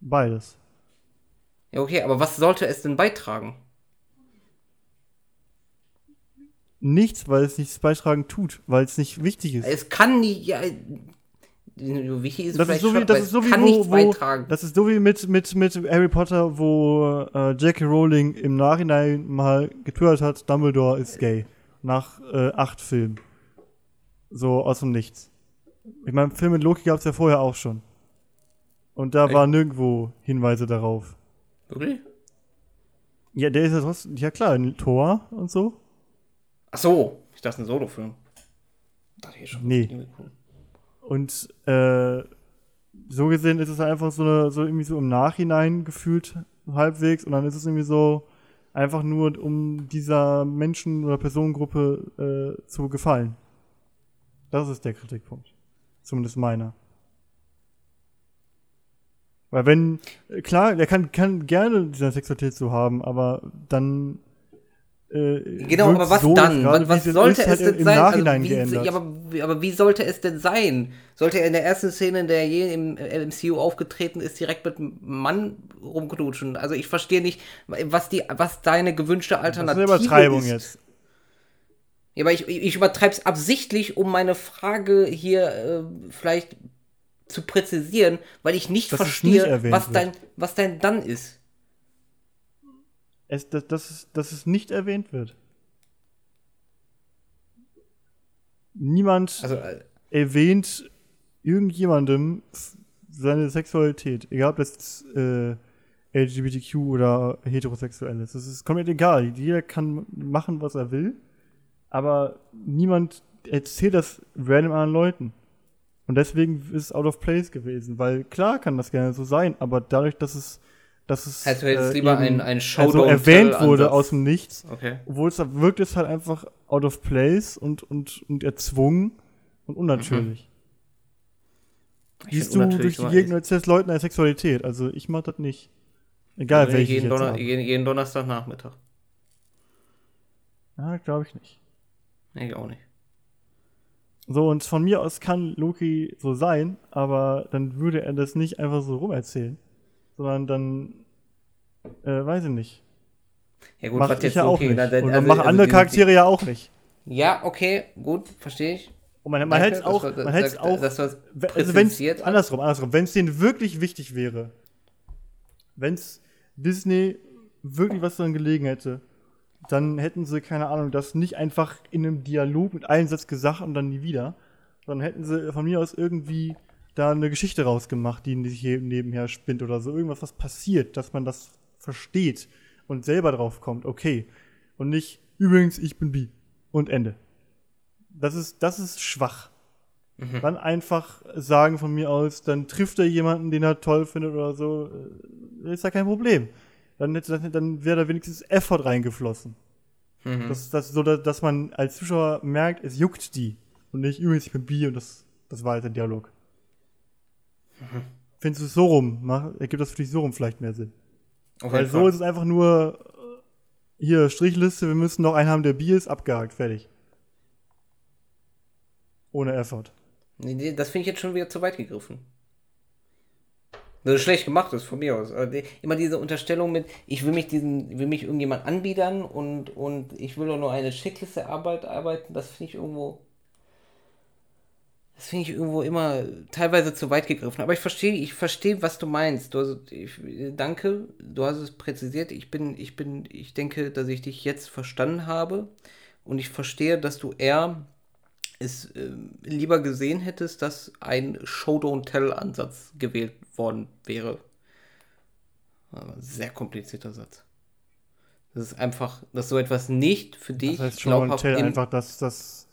Beides. Ja, okay, aber was sollte es denn beitragen? Nichts, weil es nichts beitragen tut, weil es nicht wichtig ist. Es kann nicht, ja, wichtig ist Das ist so wie, das ist so wie wo, wo, das ist so wie mit, mit, mit Harry Potter, wo äh, J.K. Rowling im Nachhinein mal getwittert hat, Dumbledore ist gay. Nach äh, acht Filmen. So aus dem Nichts. Ich meine, Film mit Loki gab es ja vorher auch schon. Und da Echt? waren nirgendwo Hinweise darauf. Wirklich? Ja, der ist ja trotzdem, ja klar, ein Tor und so. Ach so, ich dachte ein Solofilm. Nee. cool. Und äh, so gesehen ist es einfach so, so irgendwie so im Nachhinein gefühlt halbwegs und dann ist es irgendwie so einfach nur, um dieser Menschen- oder Personengruppe äh, zu gefallen. Das ist der Kritikpunkt. Zumindest meiner. Weil wenn, klar, der kann, kann gerne diese Sexualität so haben, aber dann äh, Genau, aber was so, dann? gerade Was, sollte ist, es denn sein? Nachhinein wie, ja, aber, wie- aber wie sollte es denn sein? Sollte er in der ersten Szene, in der er je im MCU aufgetreten ist, direkt mit einem Mann rumknutschen? Also ich verstehe nicht, was die, was deine gewünschte das ist Alternative eine Übertreibung ist. jetzt. Ja, aber ich, ich übertreibe es absichtlich, um meine Frage hier äh, vielleicht zu präzisieren, weil ich nicht Dass es verstehe, nicht was, wird. dein, was dein dann ist. Es, dass, dass, es- dass es nicht erwähnt wird. Niemand Also, äh, erwähnt irgendjemandem seine Sexualität, egal ob das äh, LGBTQ oder heterosexuell ist. Das ist komplett egal. Jeder kann machen, was er will, aber niemand erzählt das random anderen Leuten. Und deswegen ist es out of place gewesen, weil klar kann das gerne so sein, aber dadurch, dass es, dass es Also äh, lieber eben einen Show also erwähnt wurde Ansatz. aus dem Nichts, okay. obwohl es da wirkt es halt einfach out of place und, und, und erzwungen und unnatürlich. Ich Gehst find du unnatürlich durch die Gegend erzählst Leuten eine Sexualität. Also ich mach das nicht. Egal welche ich jeden, Donner jeden, jeden Donnerstagnachmittag. Ja, glaube ich nicht. Nee, ich auch nicht. So, und von mir aus kann Loki so sein, aber dann würde er das nicht einfach so rumerzählen. Sondern dann, äh, weiß ich nicht. Ja gut, Mach was ich jetzt ja auch okay, nicht. na, dann- Und also- machen also andere Charaktere ja auch nicht. Ja, okay, gut, verstehe ich. Und man, man hätte es auch, man dass- auch, das also wenn's, andersrum, andersrum, wenn es denen wirklich wichtig wäre, wenn es Disney wirklich was daran gelegen hätte, dann hätten sie, keine Ahnung, das nicht einfach in einem Dialog mit einem Satz gesagt und dann nie wieder, sondern hätten sie von mir aus irgendwie da eine Geschichte rausgemacht, die sich hier nebenher spinnt oder so, irgendwas, was passiert, dass man das versteht und selber drauf kommt, okay. Und nicht, übrigens, ich bin bi. Und Ende. Das ist, das ist schwach. Dann einfach sagen von mir aus, dann trifft er jemanden, den er toll findet oder so, äh, ist ja kein Problem. Dann, dann, dann wäre da wenigstens Effort reingeflossen. Mhm. Das, das, so, dass dass man als Zuschauer merkt, es juckt die. Und nicht, übrigens, ich bin bi und das, das war jetzt ein Dialog. Findest du es so rum? Mach, ergibt das für dich so rum vielleicht mehr Sinn? Auf Weil so ist es einfach nur, äh, hier, Strichliste, wir müssen noch einen haben, der bi ist, abgehakt, fertig. ohne Effort. Nee, nee, das finde ich jetzt schon wieder zu weit gegriffen. Das ist schlecht gemacht ist von mir aus. Also immer diese Unterstellung mit, ich will mich diesen, will mich irgendjemand anbiedern und, und ich will doch nur eine Checkliste Arbeit arbeiten, das finde ich irgendwo. Das finde ich irgendwo immer teilweise zu weit gegriffen. Aber ich verstehe, ich verstehe, was du meinst. Du hast, ich, danke, du hast es präzisiert. Ich bin, ich bin, ich denke, dass ich dich jetzt verstanden habe. Und ich verstehe, dass du eher es äh, lieber gesehen hättest, dass ein Show-Don't-Tell-Ansatz gewählt worden wäre. Sehr komplizierter Satz. Das ist einfach, dass so etwas nicht für dich das heißt glaubhaft einfach, dass das.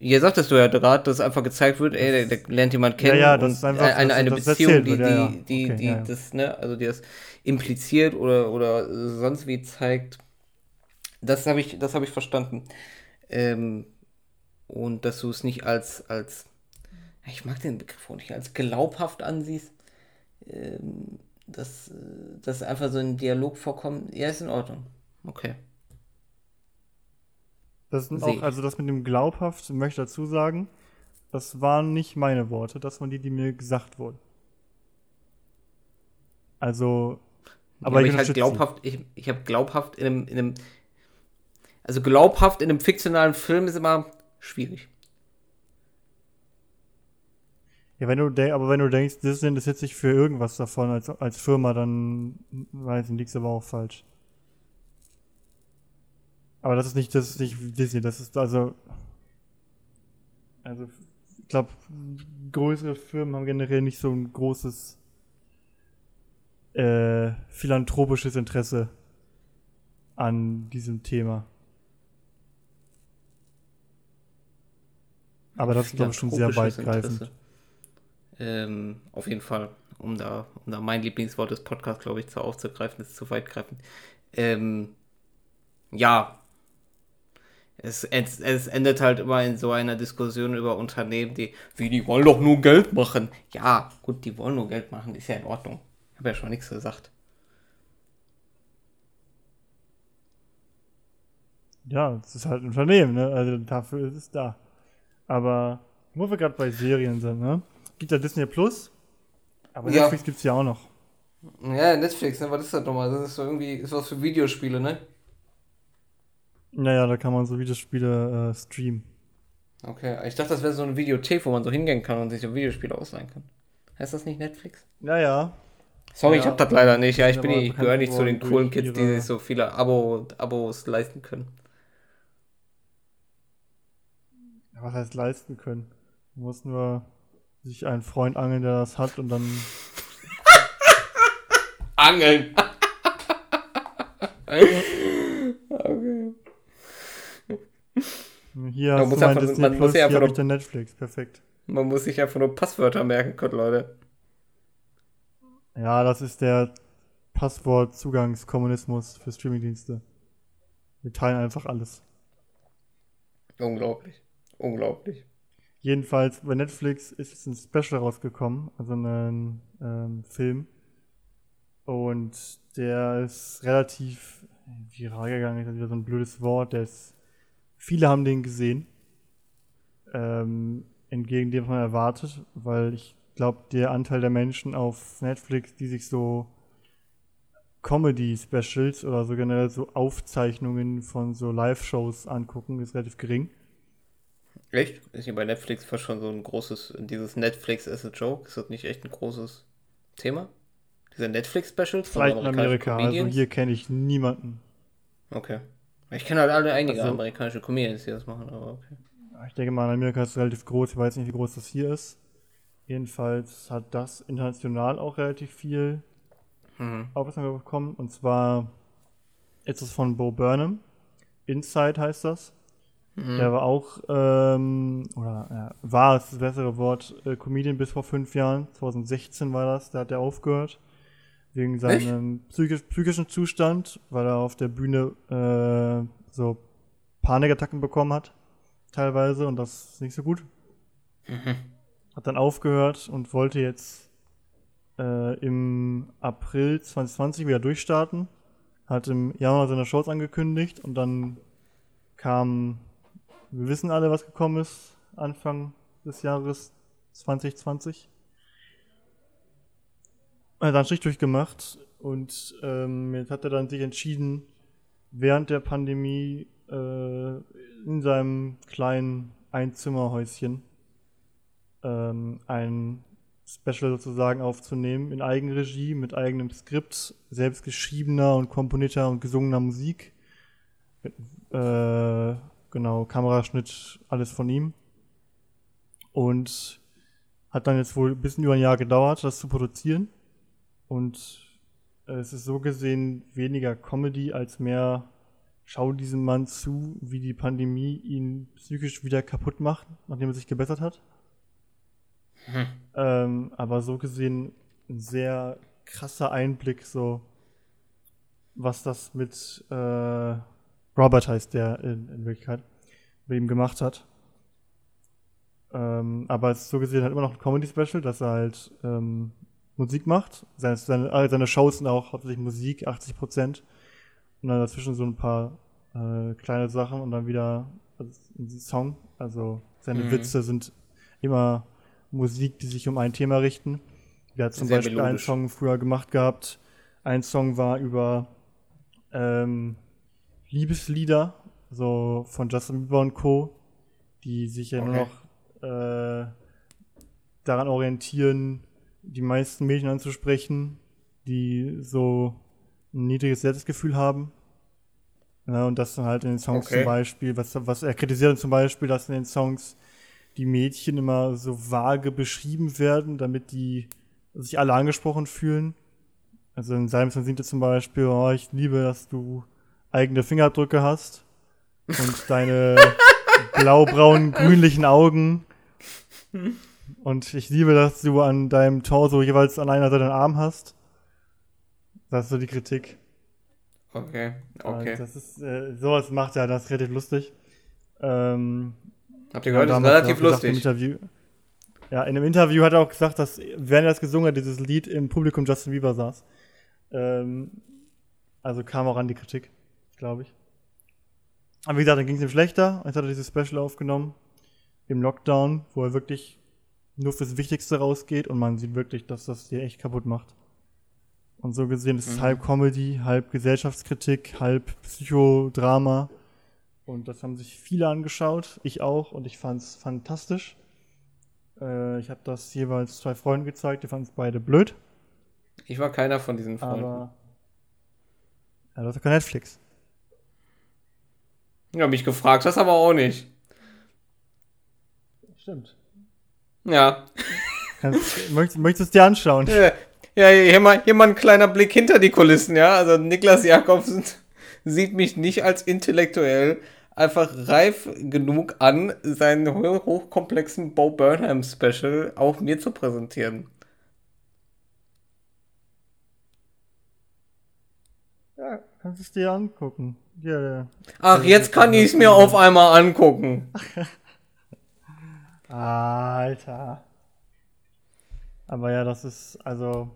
Hier sagtest du ja gerade, dass einfach gezeigt wird, ey, der, lernt jemand kennen ja, ja, das und ist einfach, eine, eine Beziehung, die, ja, die, die, okay, die das, ne, also die das impliziert oder, oder sonst wie zeigt. Das habe ich, das habe ich verstanden. Ähm, und dass du es nicht als, als, ich mag den Begriff auch nicht, als glaubhaft ansiehst, ähm, dass, äh, dass einfach so ein Dialog vorkommt, ja, ist in Ordnung. Okay. Das sind auch, also das mit dem glaubhaft, möchte ich dazu sagen, das waren nicht meine Worte, das waren die, die mir gesagt wurden. Also, aber, ja, aber ich, ich halt glaubhaft, ich, ich habe glaubhaft in einem, in einem, also glaubhaft in einem fiktionalen Film ist immer, schwierig. Ja, wenn du aber wenn du denkst, Disney interessiert sich für irgendwas davon als, als Firma, dann weiß ich, liegst aber auch falsch. Aber das ist nicht, das ist nicht Disney, das ist also. Also, ich glaube, größere Firmen haben generell nicht so ein großes äh, philanthropisches Interesse an diesem Thema. Aber das ist, glaube ich, schon sehr weitgreifend. Ähm, auf jeden Fall, um da, um da mein Lieblingswort des Podcasts, glaube ich, zu aufzugreifen, ist zu weitgreifend. Ähm, ja, es, es, es, endet halt immer in so einer Diskussion über Unternehmen, die, wie, die wollen doch nur Geld machen. Ja, gut, die wollen nur Geld machen, ist ja in Ordnung. Ich habe ja schon nichts gesagt. Ja, es ist halt ein Unternehmen, ne? Also dafür ist es da. Aber wo wir gerade bei Serien sind, ne? Gibt ja Disney Plus, aber ja. Netflix gibt's ja auch noch. Ja, Netflix, ne? Was ist das nochmal? Das ist so irgendwie, ist was für Videospiele, ne? Naja, da kann man so Videospiele äh, streamen. Okay, ich dachte, das wäre so eine Videothek, wo man so hingehen kann und sich so Videospiele ausleihen kann. Heißt das nicht Netflix? Naja. Sorry, ja, ich hab das leider nicht. Ja, ich bin ich gehöre nicht zu den coolen Kids, die sich so viele Abo, Abos leisten können. was heißt leisten können? Du musst nur sich einen Freund angeln, der das hat und dann. [LAUGHS] Angeln! [LAUGHS] [LAUGHS] Hier du mein einfach, Disney man Plus, muss habe ich dann Netflix. Perfekt. Man muss sich einfach nur Passwörter merken können, Leute. Ja, das ist der Passwortzugangskommunismus für Streamingdienste. Wir teilen einfach alles. Unglaublich. Unglaublich. Jedenfalls bei Netflix ist jetzt ein Special rausgekommen, also ein ähm, Film. Und der ist relativ viral gegangen, ist wieder so ein blödes Wort. Der ist, viele haben den gesehen. Ähm, entgegen dem, was man erwartet, weil ich glaube, der Anteil der Menschen auf Netflix, die sich so Comedy-Specials oder so generell so Aufzeichnungen von so Live-Shows angucken, ist relativ gering. Echt? Ist hier bei Netflix fast schon so ein großes, dieses Netflix as a Joke? Ist das nicht echt ein großes Thema? Diese Netflix-Specials von Vielleicht in Amerika, also Comedians? also hier kenne ich niemanden. Okay. Ich kenne halt alle einige also, amerikanische Comedians, die das machen, aber okay. Ich denke mal, in Amerika ist es relativ groß. Ich weiß nicht, wie groß das hier ist. Jedenfalls hat das international auch relativ viel mhm. Aufmerksamkeit bekommen. Und zwar ist es von Bo Burnham. Inside heißt das. Mhm. Der war auch, ähm, oder ja, war es das bessere Wort, äh, Comedian bis vor fünf Jahren. 2016 war das, da hat er aufgehört. Wegen seinem psychisch, psychischen Zustand, weil er auf der Bühne äh, so Panikattacken bekommen hat, teilweise, und das ist nicht so gut. Mhm. Hat dann aufgehört und wollte jetzt äh, im April 2020 wieder durchstarten. Hat im Januar seine Shows angekündigt und dann kam wir wissen alle, was gekommen ist. Anfang des Jahres 2020. Er hat einen Strich durchgemacht und ähm, jetzt hat er dann sich entschieden, während der Pandemie äh, in seinem kleinen Einzimmerhäuschen ähm, ein Special sozusagen aufzunehmen in Eigenregie mit eigenem Skript, selbst geschriebener und komponierter und gesungener Musik. Mit, äh, genau, Kameraschnitt, alles von ihm. Und hat dann jetzt wohl ein bisschen über ein Jahr gedauert, das zu produzieren. Und äh, es ist so gesehen weniger Comedy als mehr schau diesem Mann zu, wie die Pandemie ihn psychisch wieder kaputt macht, nachdem er sich gebessert hat. Hm. Ähm, aber so gesehen ein sehr krasser Einblick, so was das mit äh, Robert heißt der in, in Wirklichkeit, mit ihm gemacht hat. Ähm, aber es ist so gesehen halt immer noch ein Comedy-Special, dass er halt ähm, Musik macht. Seine, seine, seine Shows sind auch hauptsächlich Musik, 80 Prozent. Und dann dazwischen so ein paar äh, kleine Sachen und dann wieder also ein Song. Also seine mhm. Witze sind immer Musik, die sich um ein Thema richten. Er hat zum Sehr Beispiel melodisch. einen Song früher gemacht gehabt. Ein Song war über ähm, Liebeslieder, so von Justin Bieber und Co., die sich ja okay. nur noch äh, daran orientieren, die meisten Mädchen anzusprechen, die so ein niedriges Selbstgefühl haben. Ja, und das dann halt in den Songs okay. zum Beispiel, was, was er kritisiert zum Beispiel, dass in den Songs die Mädchen immer so vage beschrieben werden, damit die sich alle angesprochen fühlen. Also in seinem Song singt er zum Beispiel, oh, ich liebe, dass du eigene Fingerabdrücke hast und deine [LAUGHS] blau-braunen, grünlichen Augen. Und ich liebe, dass du an deinem Torso jeweils an einer Seite einen Arm hast. Das ist so die Kritik. Okay, okay. Das ist, äh, sowas macht ja das relativ lustig. Ähm, Habt ihr gehört, das ist relativ lustig. Interview, ja, in einem Interview hat er auch gesagt, dass während er das gesungen hat, dieses Lied im Publikum Justin Bieber saß. Ähm, also kam auch an die Kritik, glaube ich. Aber wie gesagt, dann ging es ihm schlechter. Jetzt hat er dieses Special aufgenommen im Lockdown, wo er wirklich nur fürs Wichtigste rausgeht und man sieht wirklich, dass das dir echt kaputt macht. Und so gesehen ist es mhm. halb Comedy, halb Gesellschaftskritik, halb Psychodrama. Und das haben sich viele angeschaut, ich auch, und ich fand es fantastisch. Äh, ich habe das jeweils zwei Freunden gezeigt, die fanden es beide blöd. Ich war keiner von diesen Freunden. Aber. Ja, du hast kein Netflix. Ja, mich gefragt hast aber auch nicht. Stimmt. Ja. Kannst, möchtest, möchtest du dir anschauen? Ja, ja hier, mal, hier mal ein kleiner Blick hinter die Kulissen, ja. Also Niklas Jakobsen [LAUGHS] sieht mich nicht als intellektuell einfach reif genug an, seinen hochkomplexen Bo Burnham Special auch mir zu präsentieren. Ja, kannst du es dir angucken. Ja, ja. Ach, jetzt kann ich es mir auf einmal angucken. [LAUGHS] Alter. Aber ja, das ist also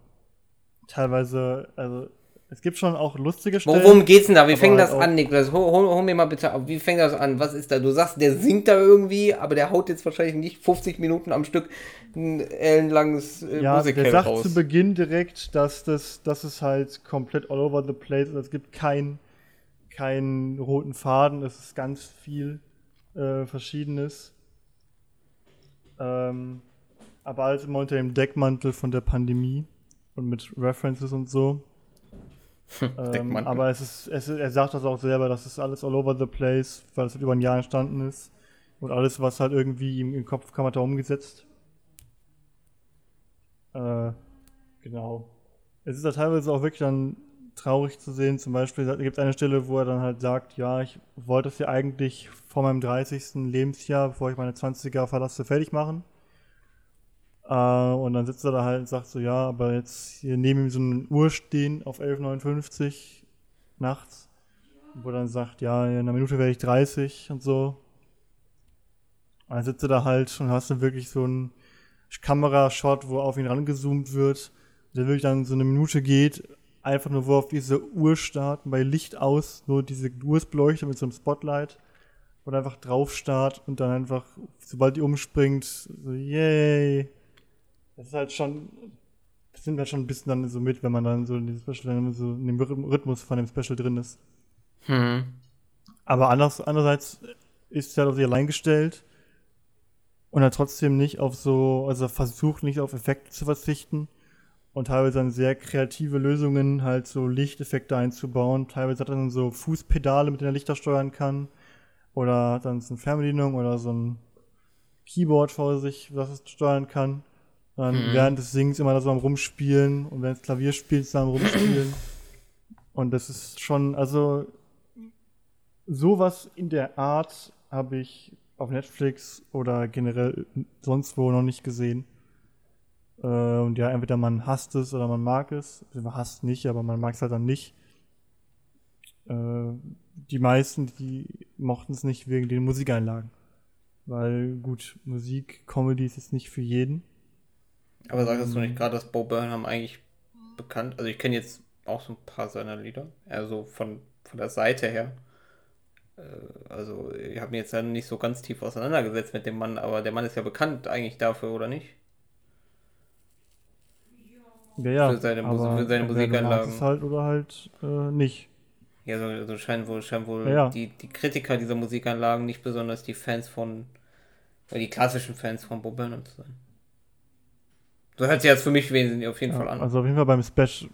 teilweise, also es gibt schon auch lustige Stellen. Worum geht's denn da? Wie fängt halt das an, Niklas? Hol, hol, hol, mir mal bitte auf. Wie fängt das an? Was ist da? Du sagst, der singt da irgendwie, aber der haut jetzt wahrscheinlich nicht 50 Minuten am Stück ein ellenlanges äh, ja, Musical der sagt raus. zu Beginn direkt, dass das, dass es halt komplett all over the place ist. Es gibt keinen keinen roten Faden. Es ist ganz viel äh, Verschiedenes. Ähm, aber alles immer unter dem Deckmantel von der Pandemie und mit References und so. ähm, aber es ist, es er sagt das auch selber, das ist alles all over the place, weil es halt über ein Jahr entstanden ist. Und alles, was halt irgendwie ihm im Kopf kam, hat er umgesetzt. Äh, genau. Es ist ja teilweise auch wirklich dann traurig zu sehen. Zum Beispiel gibt es eine Stelle, wo er dann halt sagt, ja, ich wollte es ja eigentlich vor meinem 30. Lebensjahr, bevor ich meine 20er verlasse, fertig machen. Äh, und dann sitzt er da halt und sagt so, ja, aber jetzt hier neben ihm so eine Uhr stehen auf 11.59 nachts, wo er dann sagt, ja, in einer Minute werde ich 30 und so. Und dann sitzt er da halt und hast dann wirklich so einen Kamerashot, wo auf ihn rangezoomt wird, der wirklich dann so eine Minute geht einfach nur wo auf diese Uhr starten, bei Licht aus, nur diese Uhr beleuchtet mit so einem Spotlight. und einfach drauf starrt und dann einfach, sobald die umspringt, so, yay. Das ist halt schon, das nimmt halt schon ein bisschen dann so mit, wenn man dann so in dem Special, so in dem Rhythmus von dem Special drin ist. Hm. Aber anders, andererseits ist er auf sich allein gestellt und er trotzdem nicht auf so, also versucht nicht auf Effekte zu verzichten und teilweise dann sehr kreative Lösungen, halt so Lichteffekte einzubauen. Teilweise hat er dann so Fußpedale, mit denen er Lichter steuern kann. Oder dann so eine Fernbedienung oder so ein Keyboard vor sich, was es steuern kann. Dann mhm. während des Sings immer da so am Rumspielen und wenn es Klavier spielt, er am Rumspielen. und das ist schon, also sowas in der Art habe ich auf Netflix oder generell sonst wo noch nicht gesehen. Äh, und ja, entweder man hasst es oder man mag es. Also man hasst nicht, aber man mag es halt dann nicht. Äh, die meisten, die mochten es nicht wegen den Musikeinlagen. Weil, gut, Musik, Comedy ist jetzt nicht für jeden. Aber sagst du nicht gerade, dass Bo Burnham eigentlich bekannt, also ich kenne jetzt auch so ein paar seiner Lieder, also von, von der Seite her. Äh, also ich habe mich jetzt ja nicht so ganz tief auseinandergesetzt mit dem Mann, aber der Mann ist ja bekannt eigentlich dafür, oder nicht? Ja, ja. Für seine, aber für seine Musikanlagen. halt oder halt äh, nicht. Ja, so, also scheinen wohl, scheinen wohl ja, ja. Die, die Kritiker dieser Musikanlagen nicht besonders die Fans von, oder die klassischen Fans von Bob Burnham zu sein. So hört sich jetzt für mich wesentlich auf jeden ja, Fall an. Also auf jeden Fall beim Special,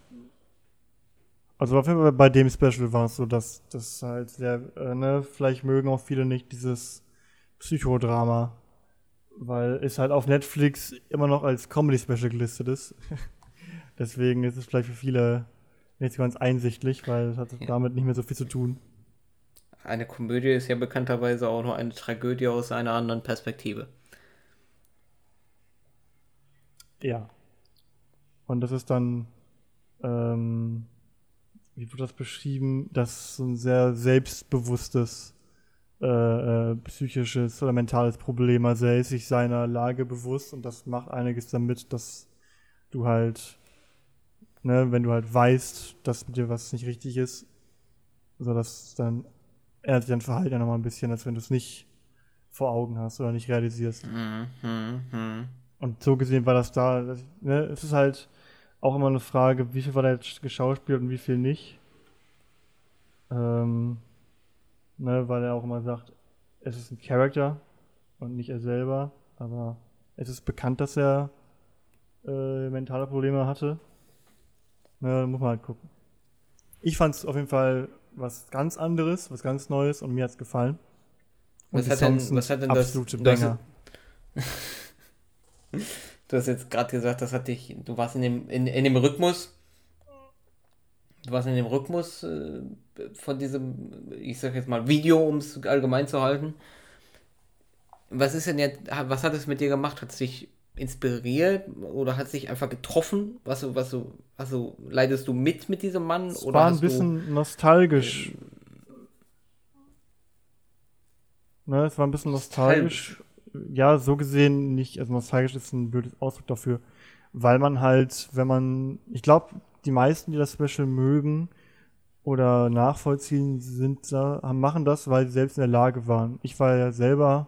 also auf jeden Fall bei dem Special war es so, dass das halt sehr, äh, ne, vielleicht mögen auch viele nicht dieses Psychodrama, weil es halt auf Netflix immer noch als Comedy-Special gelistet ist. [LAUGHS] Deswegen ist es vielleicht für viele nicht so ganz einsichtlich, weil es hat ja. damit nicht mehr so viel zu tun. Eine Komödie ist ja bekannterweise auch nur eine Tragödie aus einer anderen Perspektive. Ja. Und das ist dann ähm, wie wird das beschrieben, dass so ein sehr selbstbewusstes äh, äh, psychisches oder mentales Problem. Also er ist sich seiner Lage bewusst und das macht einiges damit, dass du halt, ne, wenn du halt weißt, dass mit dir was nicht richtig ist, so dass dann ändert sich dein Verhalten ja nochmal ein bisschen, als wenn du es nicht vor Augen hast oder nicht realisierst. Mhm, mh. Und so gesehen war das da, das, ne, es ist halt, auch immer eine Frage, wie viel war da jetzt geschauspielt und wie viel nicht. Ähm, ne, weil er auch immer sagt, es ist ein Charakter und nicht er selber, aber es ist bekannt, dass er äh, mentale Probleme hatte. Ne, muss man halt gucken. Ich fand es auf jeden Fall was ganz anderes, was ganz Neues und mir hat es gefallen. Und was, hat denn, was hat denn das, Banger. [LAUGHS] Du hast jetzt gerade gesagt, das hat dich, du warst in dem, in, in dem Rhythmus, du warst in dem Rhythmus äh, von diesem, ich sag jetzt mal, Video, um es allgemein zu halten. Was ist denn jetzt, was hat es mit dir gemacht? Hat es dich inspiriert oder hat es dich einfach getroffen? Was du, was du, also leidest du mit mit diesem Mann? Es oder war ein bisschen du, nostalgisch. Äh, ne, es war ein bisschen nostalgisch. nostalgisch ja, so gesehen nicht, also nostalgisch ist ein blödes Ausdruck dafür, weil man halt, wenn man, ich glaube, die meisten, die das Special mögen oder nachvollziehen, sind da, machen das, weil sie selbst in der Lage waren. Ich war ja selber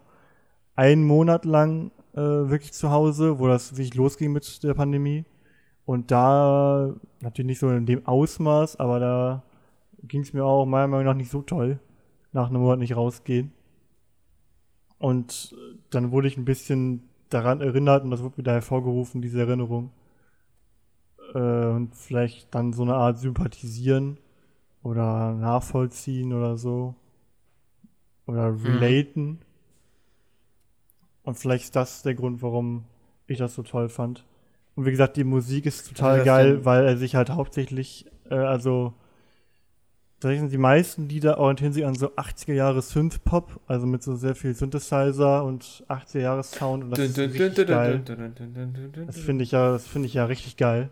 einen Monat lang äh, wirklich zu Hause, wo das wirklich losging mit der Pandemie. Und da, natürlich nicht so in dem Ausmaß, aber da ging es mir auch meiner Meinung nach nicht so toll, nach einem Monat nicht rausgehen. Und dann wurde ich ein bisschen daran erinnert und das wurde wieder hervorgerufen, diese Erinnerung. Äh, und vielleicht dann so eine Art sympathisieren oder nachvollziehen oder so. Oder mhm. relaten. Mhm. Und vielleicht ist das der Grund, warum ich das so toll fand. Und wie gesagt, die Musik ist total geil, weil er sich halt hauptsächlich, äh, also die meisten Lieder orientieren sich an so 80er Jahre Synth-Pop, also mit so sehr viel Synthesizer und 80er Jahre Sound und das ist richtig geil. Das finde ich ja, das finde ich ja richtig geil.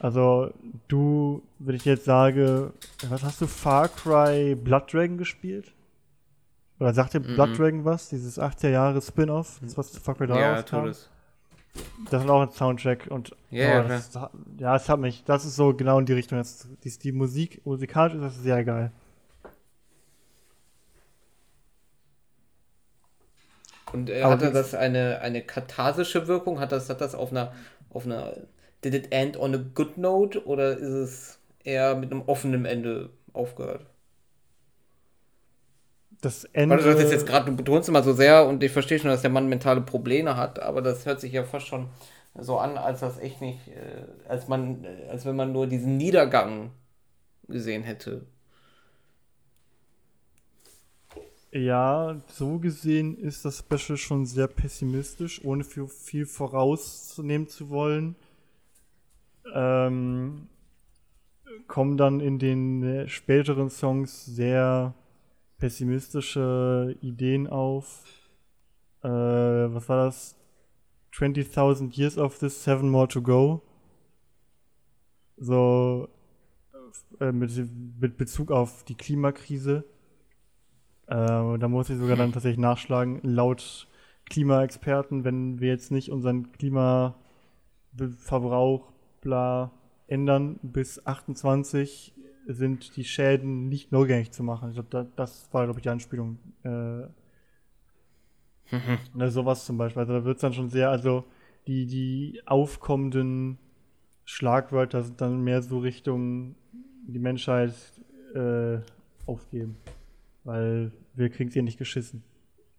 Also du, wenn ich jetzt sage, was hast du Far Cry Blood Dragon gespielt? Oder sagt dir Blood mm Dragon was? Dieses 80er Jahre Spin-off, das was Far Cry da ja, rauskam? Das ist auch ein Soundtrack und yeah, oh, das, ja, es hat mich, das ist so genau in die Richtung. Das, die, die Musik, musikalisch ist das sehr geil. Und äh, hatte das eine, eine katharsische Wirkung? Hat das, hat das auf einer, auf einer, did it end on a good note oder ist es eher mit einem offenen Ende aufgehört? Das Ende. Weil du das jetzt gerade, du betonst immer so sehr und ich verstehe schon, dass der Mann mentale Probleme hat, aber das hört sich ja fast schon so an, als das echt nicht, äh, als man, äh, als wenn man nur diesen Niedergang gesehen hätte. Ja, so gesehen ist das Special schon sehr pessimistisch, ohne viel, viel vorausnehmen zu wollen. Ähm, kommen dann in den äh, späteren Songs sehr pessimistische Ideen auf. Äh, was war das? 20.000 Years of this, seven more to go. So äh, mit, mit Bezug auf die Klimakrise. Äh, da muss ich sogar dann tatsächlich nachschlagen, laut Klimaexperten, wenn wir jetzt nicht unseren Klimaverbrauch bla ändern bis 28, sind die Schäden nicht nur rückgängig zu machen. Ich glaube, da, das war, glaube ich, die Anspielung. Äh, ne, sowas zum Beispiel. Also da wird es dann schon sehr, also die, die aufkommenden Schlagwörter sind dann mehr so Richtung die Menschheit äh, aufgeben. Weil wir kriegen sie nicht geschissen.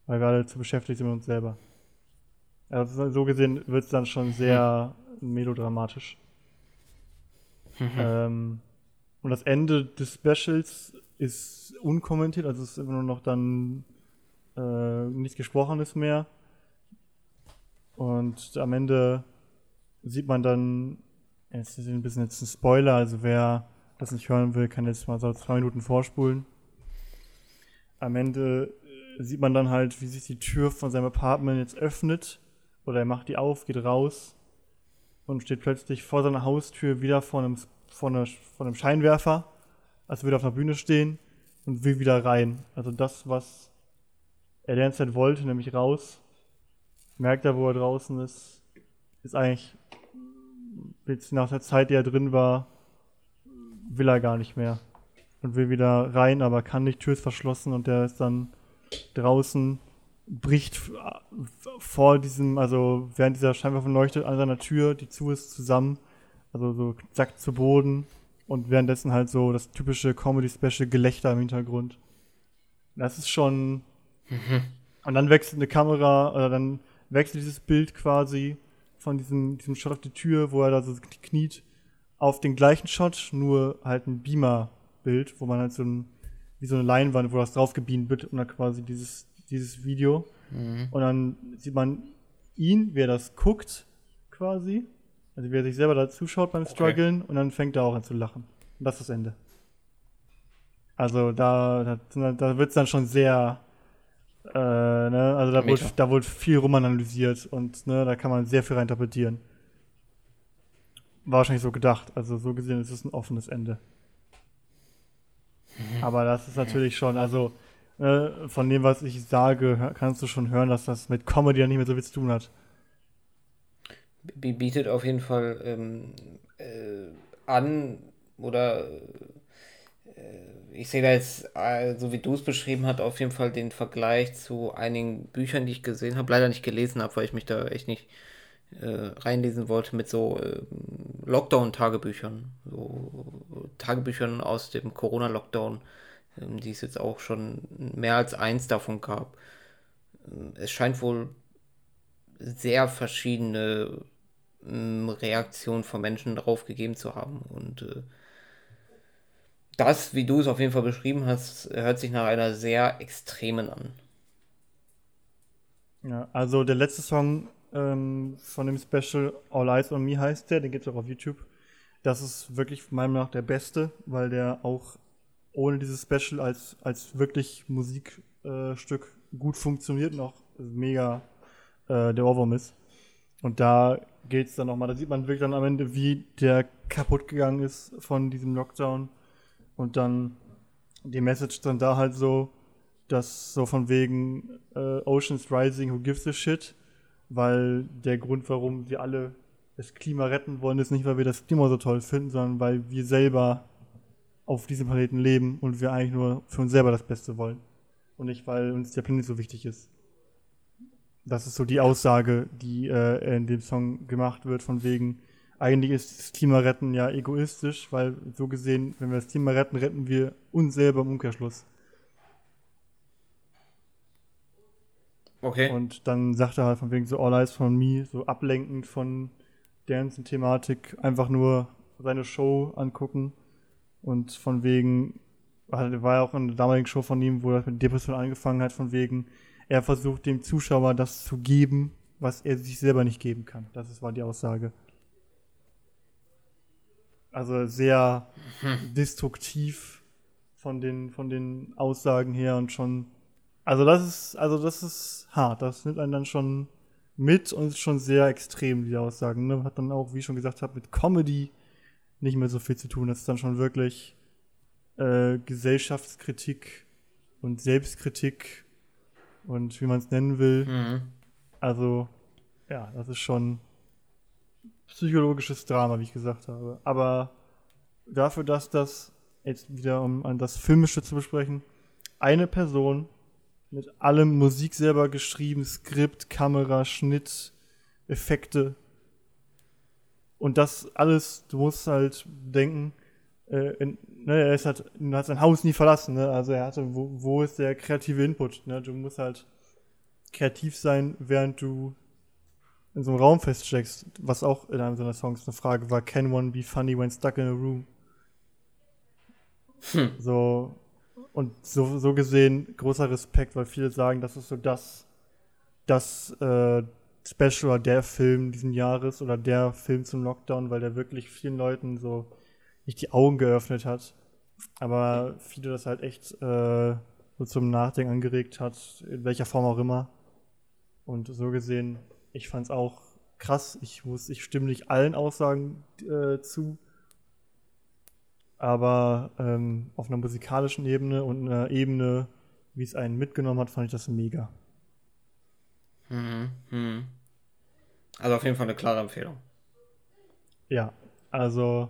Weil wir alle zu beschäftigt sind mit uns selber. Also so gesehen wird es dann schon sehr melodramatisch. Mhm. Ähm, und das Ende des Specials ist unkommentiert, also es ist immer nur noch dann äh, nichts Gesprochenes mehr. Und am Ende sieht man dann, jetzt ist ein bisschen jetzt ein Spoiler, also wer das nicht hören will, kann jetzt mal so zwei Minuten vorspulen. Am Ende äh, sieht man dann halt, wie sich die Tür von seinem Apartment jetzt öffnet. Oder er macht die auf, geht raus und steht plötzlich vor seiner Haustür wieder vor einem, vor einer, vor einem Scheinwerfer, als würde auf einer Bühne stehen und will wieder rein. Also das, was er die ganze Zeit wollte, nämlich raus, merkt er, wo er draußen ist, ist eigentlich jetzt nach der Zeit, die er drin war, will er gar nicht mehr. Und will wieder rein, aber kann nicht, Tür ist verschlossen und der ist dann draußen, bricht vor diesem, also während dieser Scheinwerfer leuchtet an seiner Tür, die zu ist, zusammen. Also so sackt zu Boden und währenddessen halt so das typische Comedy-Special Gelächter im Hintergrund. Das ist schon. Mhm. Und dann wechselt eine Kamera, oder dann wechselt dieses Bild quasi von diesem, diesem Shot auf die Tür, wo er da so kniet auf den gleichen Shot, nur halt ein Beamer-Bild, wo man halt so ein, wie so eine Leinwand, wo das drauf gebeamt wird und dann quasi dieses, dieses Video. Mhm. Und dann sieht man ihn, wie er das guckt, quasi. Also wie er sich selber da zuschaut beim Struggeln okay. und dann fängt er auch an zu lachen. Und das ist das Ende. Also da, da, da wird es dann schon sehr, äh, ne, also da wurde, da wurde viel rum analysiert und ne, da kann man sehr viel reinterpretieren wahrscheinlich so gedacht. Also so gesehen ist es ein offenes Ende. Mhm. Aber das ist natürlich schon, also äh, von dem, was ich sage, kannst du schon hören, dass das mit Comedy ja nicht mehr so viel zu tun hat. Bietet auf jeden Fall ähm, äh, an oder äh, ich sehe da jetzt, äh, so wie du es beschrieben hast, auf jeden Fall den Vergleich zu einigen Büchern, die ich gesehen habe, leider nicht gelesen habe, weil ich mich da echt nicht äh, reinlesen wollte mit so äh, Lockdown-Tagebüchern, so Tagebüchern aus dem Corona-Lockdown, ähm, die es jetzt auch schon mehr als eins davon gab. Ähm, es scheint wohl sehr verschiedene ähm, Reaktionen von Menschen darauf gegeben zu haben und äh, das, wie du es auf jeden Fall beschrieben hast, hört sich nach einer sehr extremen an. Ja, also der letzte Song ähm, von dem Special All Eyes on Me heißt der, den gibt es auch auf YouTube. Das ist wirklich meiner Meinung nach der beste, weil der auch ohne dieses Special als, als wirklich Musikstück äh, gut funktioniert und auch mega äh, der Ohrwurm ist. Und da geht es dann nochmal, da sieht man wirklich dann am Ende, wie der kaputt gegangen ist von diesem Lockdown. Und dann die Message dann da halt so, dass so von wegen äh, Oceans Rising, who gives a shit? weil der Grund, warum wir alle das Klima retten wollen, ist nicht, weil wir das Klima so toll finden, sondern weil wir selber auf diesem Planeten leben und wir eigentlich nur für uns selber das Beste wollen. Und nicht, weil uns der Planet so wichtig ist. Das ist so die Aussage, die äh, in dem Song gemacht wird, von wegen, eigentlich ist das Klima retten ja egoistisch, weil so gesehen, wenn wir das Klima retten, retten wir uns selber im Umkehrschluss. Okay. Und dann sagt er halt von wegen so All Eyes on Me, so ablenkend von der ganzen Thematik, einfach nur seine Show angucken und von wegen, halt, war ja auch in der damaligen Show von ihm, wo er mit Depression angefangen hat, von wegen, er versucht dem Zuschauer das zu geben, was er sich selber nicht geben kann. Das ist, war die Aussage. Also sehr hm. destruktiv von den, von den Aussagen her und schon also das ist, also das ist hart. Das nimmt einen dann schon mit und ist schon sehr extrem, die Aussagen. Ne? Hat dann auch, wie ich schon gesagt habe, mit Comedy nicht mehr so viel zu tun. Das ist dann schon wirklich äh, Gesellschaftskritik und Selbstkritik und wie man es nennen will. Mhm. Also, ja, das ist schon psychologisches Drama, wie ich gesagt habe. Aber dafür, dass das jetzt wieder, um an das Filmische zu besprechen, eine Person mit allem Musik selber geschrieben, Skript, Kamera, Schnitt, Effekte. Und das alles, du musst halt denken, äh, in, ne, er ist halt, hat sein Haus nie verlassen, ne? Also er hatte, wo, wo ist der kreative Input? Ne? Du musst halt kreativ sein, während du in so einem Raum feststeckst, was auch in einem seiner Songs eine Frage war, can one be funny when stuck in a room? Hm. So, und so, so gesehen großer Respekt, weil viele sagen, das ist so das, das äh, Special oder der Film diesen Jahres oder der Film zum Lockdown, weil der wirklich vielen Leuten so nicht die Augen geöffnet hat. Aber viele das halt echt äh, so zum Nachdenken angeregt hat, in welcher Form auch immer. Und so gesehen, ich fand's auch krass. Ich muss, ich stimme nicht allen Aussagen äh, zu, aber ähm, auf einer musikalischen Ebene und einer Ebene, wie es einen mitgenommen hat, fand ich das mega. Mhm. Mhm. Also auf jeden Fall eine klare Empfehlung. Ja, also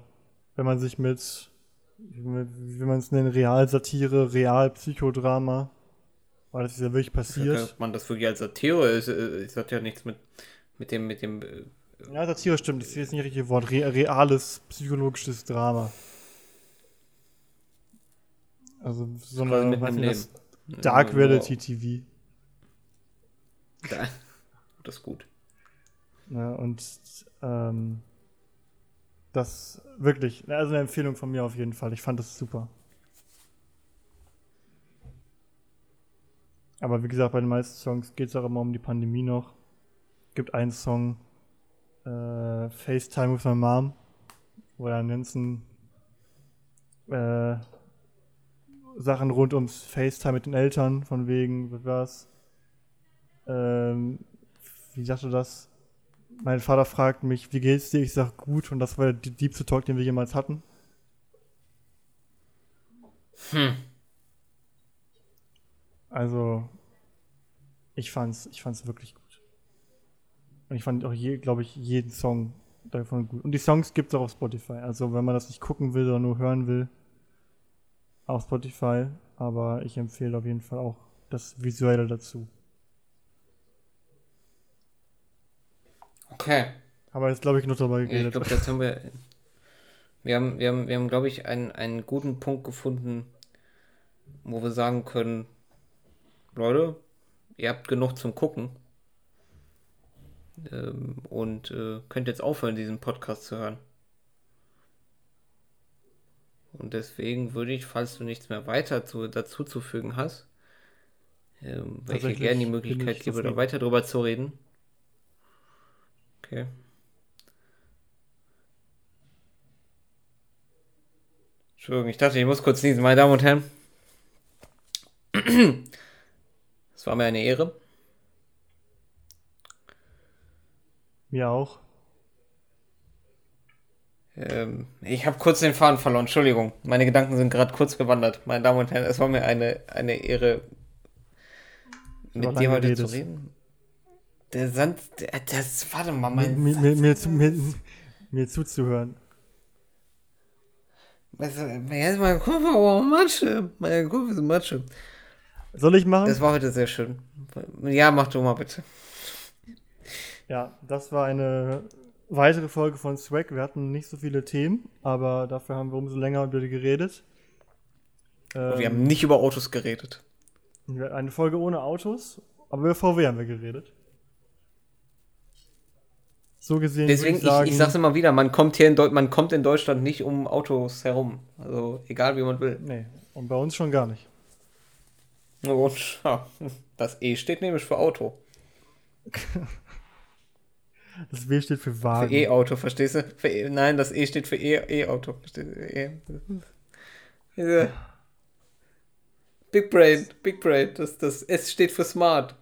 wenn man sich mit, mit wie man es nennt, Realsatire, Realpsychodrama, weil das ist ja wirklich passiert. Ja, man das wirklich als Satire ist, ist das ja nichts mit, mit dem, mit dem. Äh, ja, Satire stimmt, das ist jetzt nicht das richtige Wort. Re reales psychologisches Drama. Also so eine, weiß nicht, Dark Reality TV. [LAUGHS] Das ist gut. Ja, und ähm, das wirklich, also eine Empfehlung von mir auf jeden Fall. Ich fand das super. Aber wie gesagt, bei den meisten Songs geht es auch immer um die Pandemie noch. Gibt einen Song, äh, FaceTime with my mom, wo er Nansen äh, Sachen rund ums FaceTime mit den Eltern, von wegen, was, ähm, wie sagst du das? Mein Vater fragt mich, wie geht's dir? Ich sag gut und das war der diebste Talk, den wir jemals hatten. Hm. Also, ich fand's, ich fand's wirklich gut. Und ich fand auch, glaube ich, jeden Song davon gut. Und die Songs gibt's auch auf Spotify. Also, wenn man das nicht gucken will, sondern nur hören will, auf Spotify, aber ich empfehle auf jeden Fall auch das Visuelle dazu. Okay. Aber jetzt glaube ich noch dabei geredet. Ich glaube, jetzt haben wir. [LAUGHS] Wir haben, wir haben, wir haben glaube ich, einen, einen guten Punkt gefunden, wo wir sagen können, Leute, ihr habt genug zum Gucken. Ähm, und äh, könnt jetzt aufhören, diesen Podcast zu hören. Und deswegen würde ich, falls du nichts mehr weiter zu, dazu zu fügen hast, ähm, weil ich dir gerne die Möglichkeit gebe, da weiter drüber zu reden. Okay. Entschuldigung, ich dachte, ich muss kurz niesen, meine Damen und Herren. Es war mir eine Ehre. Mir auch. Ähm, ich habe kurz den Faden verloren, Entschuldigung. Meine Gedanken sind gerade kurz gewandert. Meine Damen und Herren, es war mir eine, eine Ehre, mit dir heute zu reden. Der Sand, der, das, warte mal, mein. Mir, mir, mir, mir, mir zuzuhören. Also, jetzt meine Kurve, oh, Matsche. Meine Kurve ist Matsche. Soll ich machen? Das war heute sehr schön. Ja, mach du mal bitte. Ja, das war eine weitere Folge von Swag. Wir hatten nicht so viele Themen, aber dafür haben wir umso länger über die geredet. Ähm, wir haben nicht über Autos geredet. Eine Folge ohne Autos, aber über VW haben wir geredet. So gesehen. Deswegen, ich, sagen, ich, ich sag's immer wieder, man kommt hier in Deu man kommt in Deutschland nicht um Autos herum. Also egal wie man will. Nee, und bei uns schon gar nicht. Und das E steht nämlich für Auto. [LAUGHS] Das W steht für Wagen. Für E-Auto, verstehst du? E Nein, das E steht für E-Auto. E e Big Brain, Big Brain. Das, das S steht für Smart.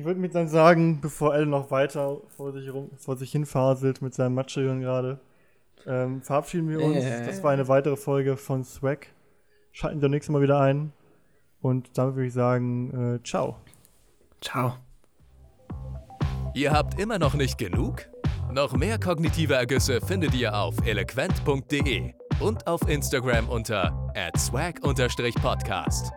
Ich würde mir dann sagen, bevor Elle noch weiter vor sich, rum, vor sich hinfaselt mit seinem Matschehirn gerade, ähm, verabschieden wir uns. Yeah. Das war eine weitere Folge von Swag. Schalten wir nächstes Mal wieder ein. Und damit würde ich sagen, äh, ciao. Ciao. Ihr habt immer noch nicht genug? Noch mehr kognitive Ergüsse findet ihr auf eloquent.de und auf Instagram unter swag-podcast.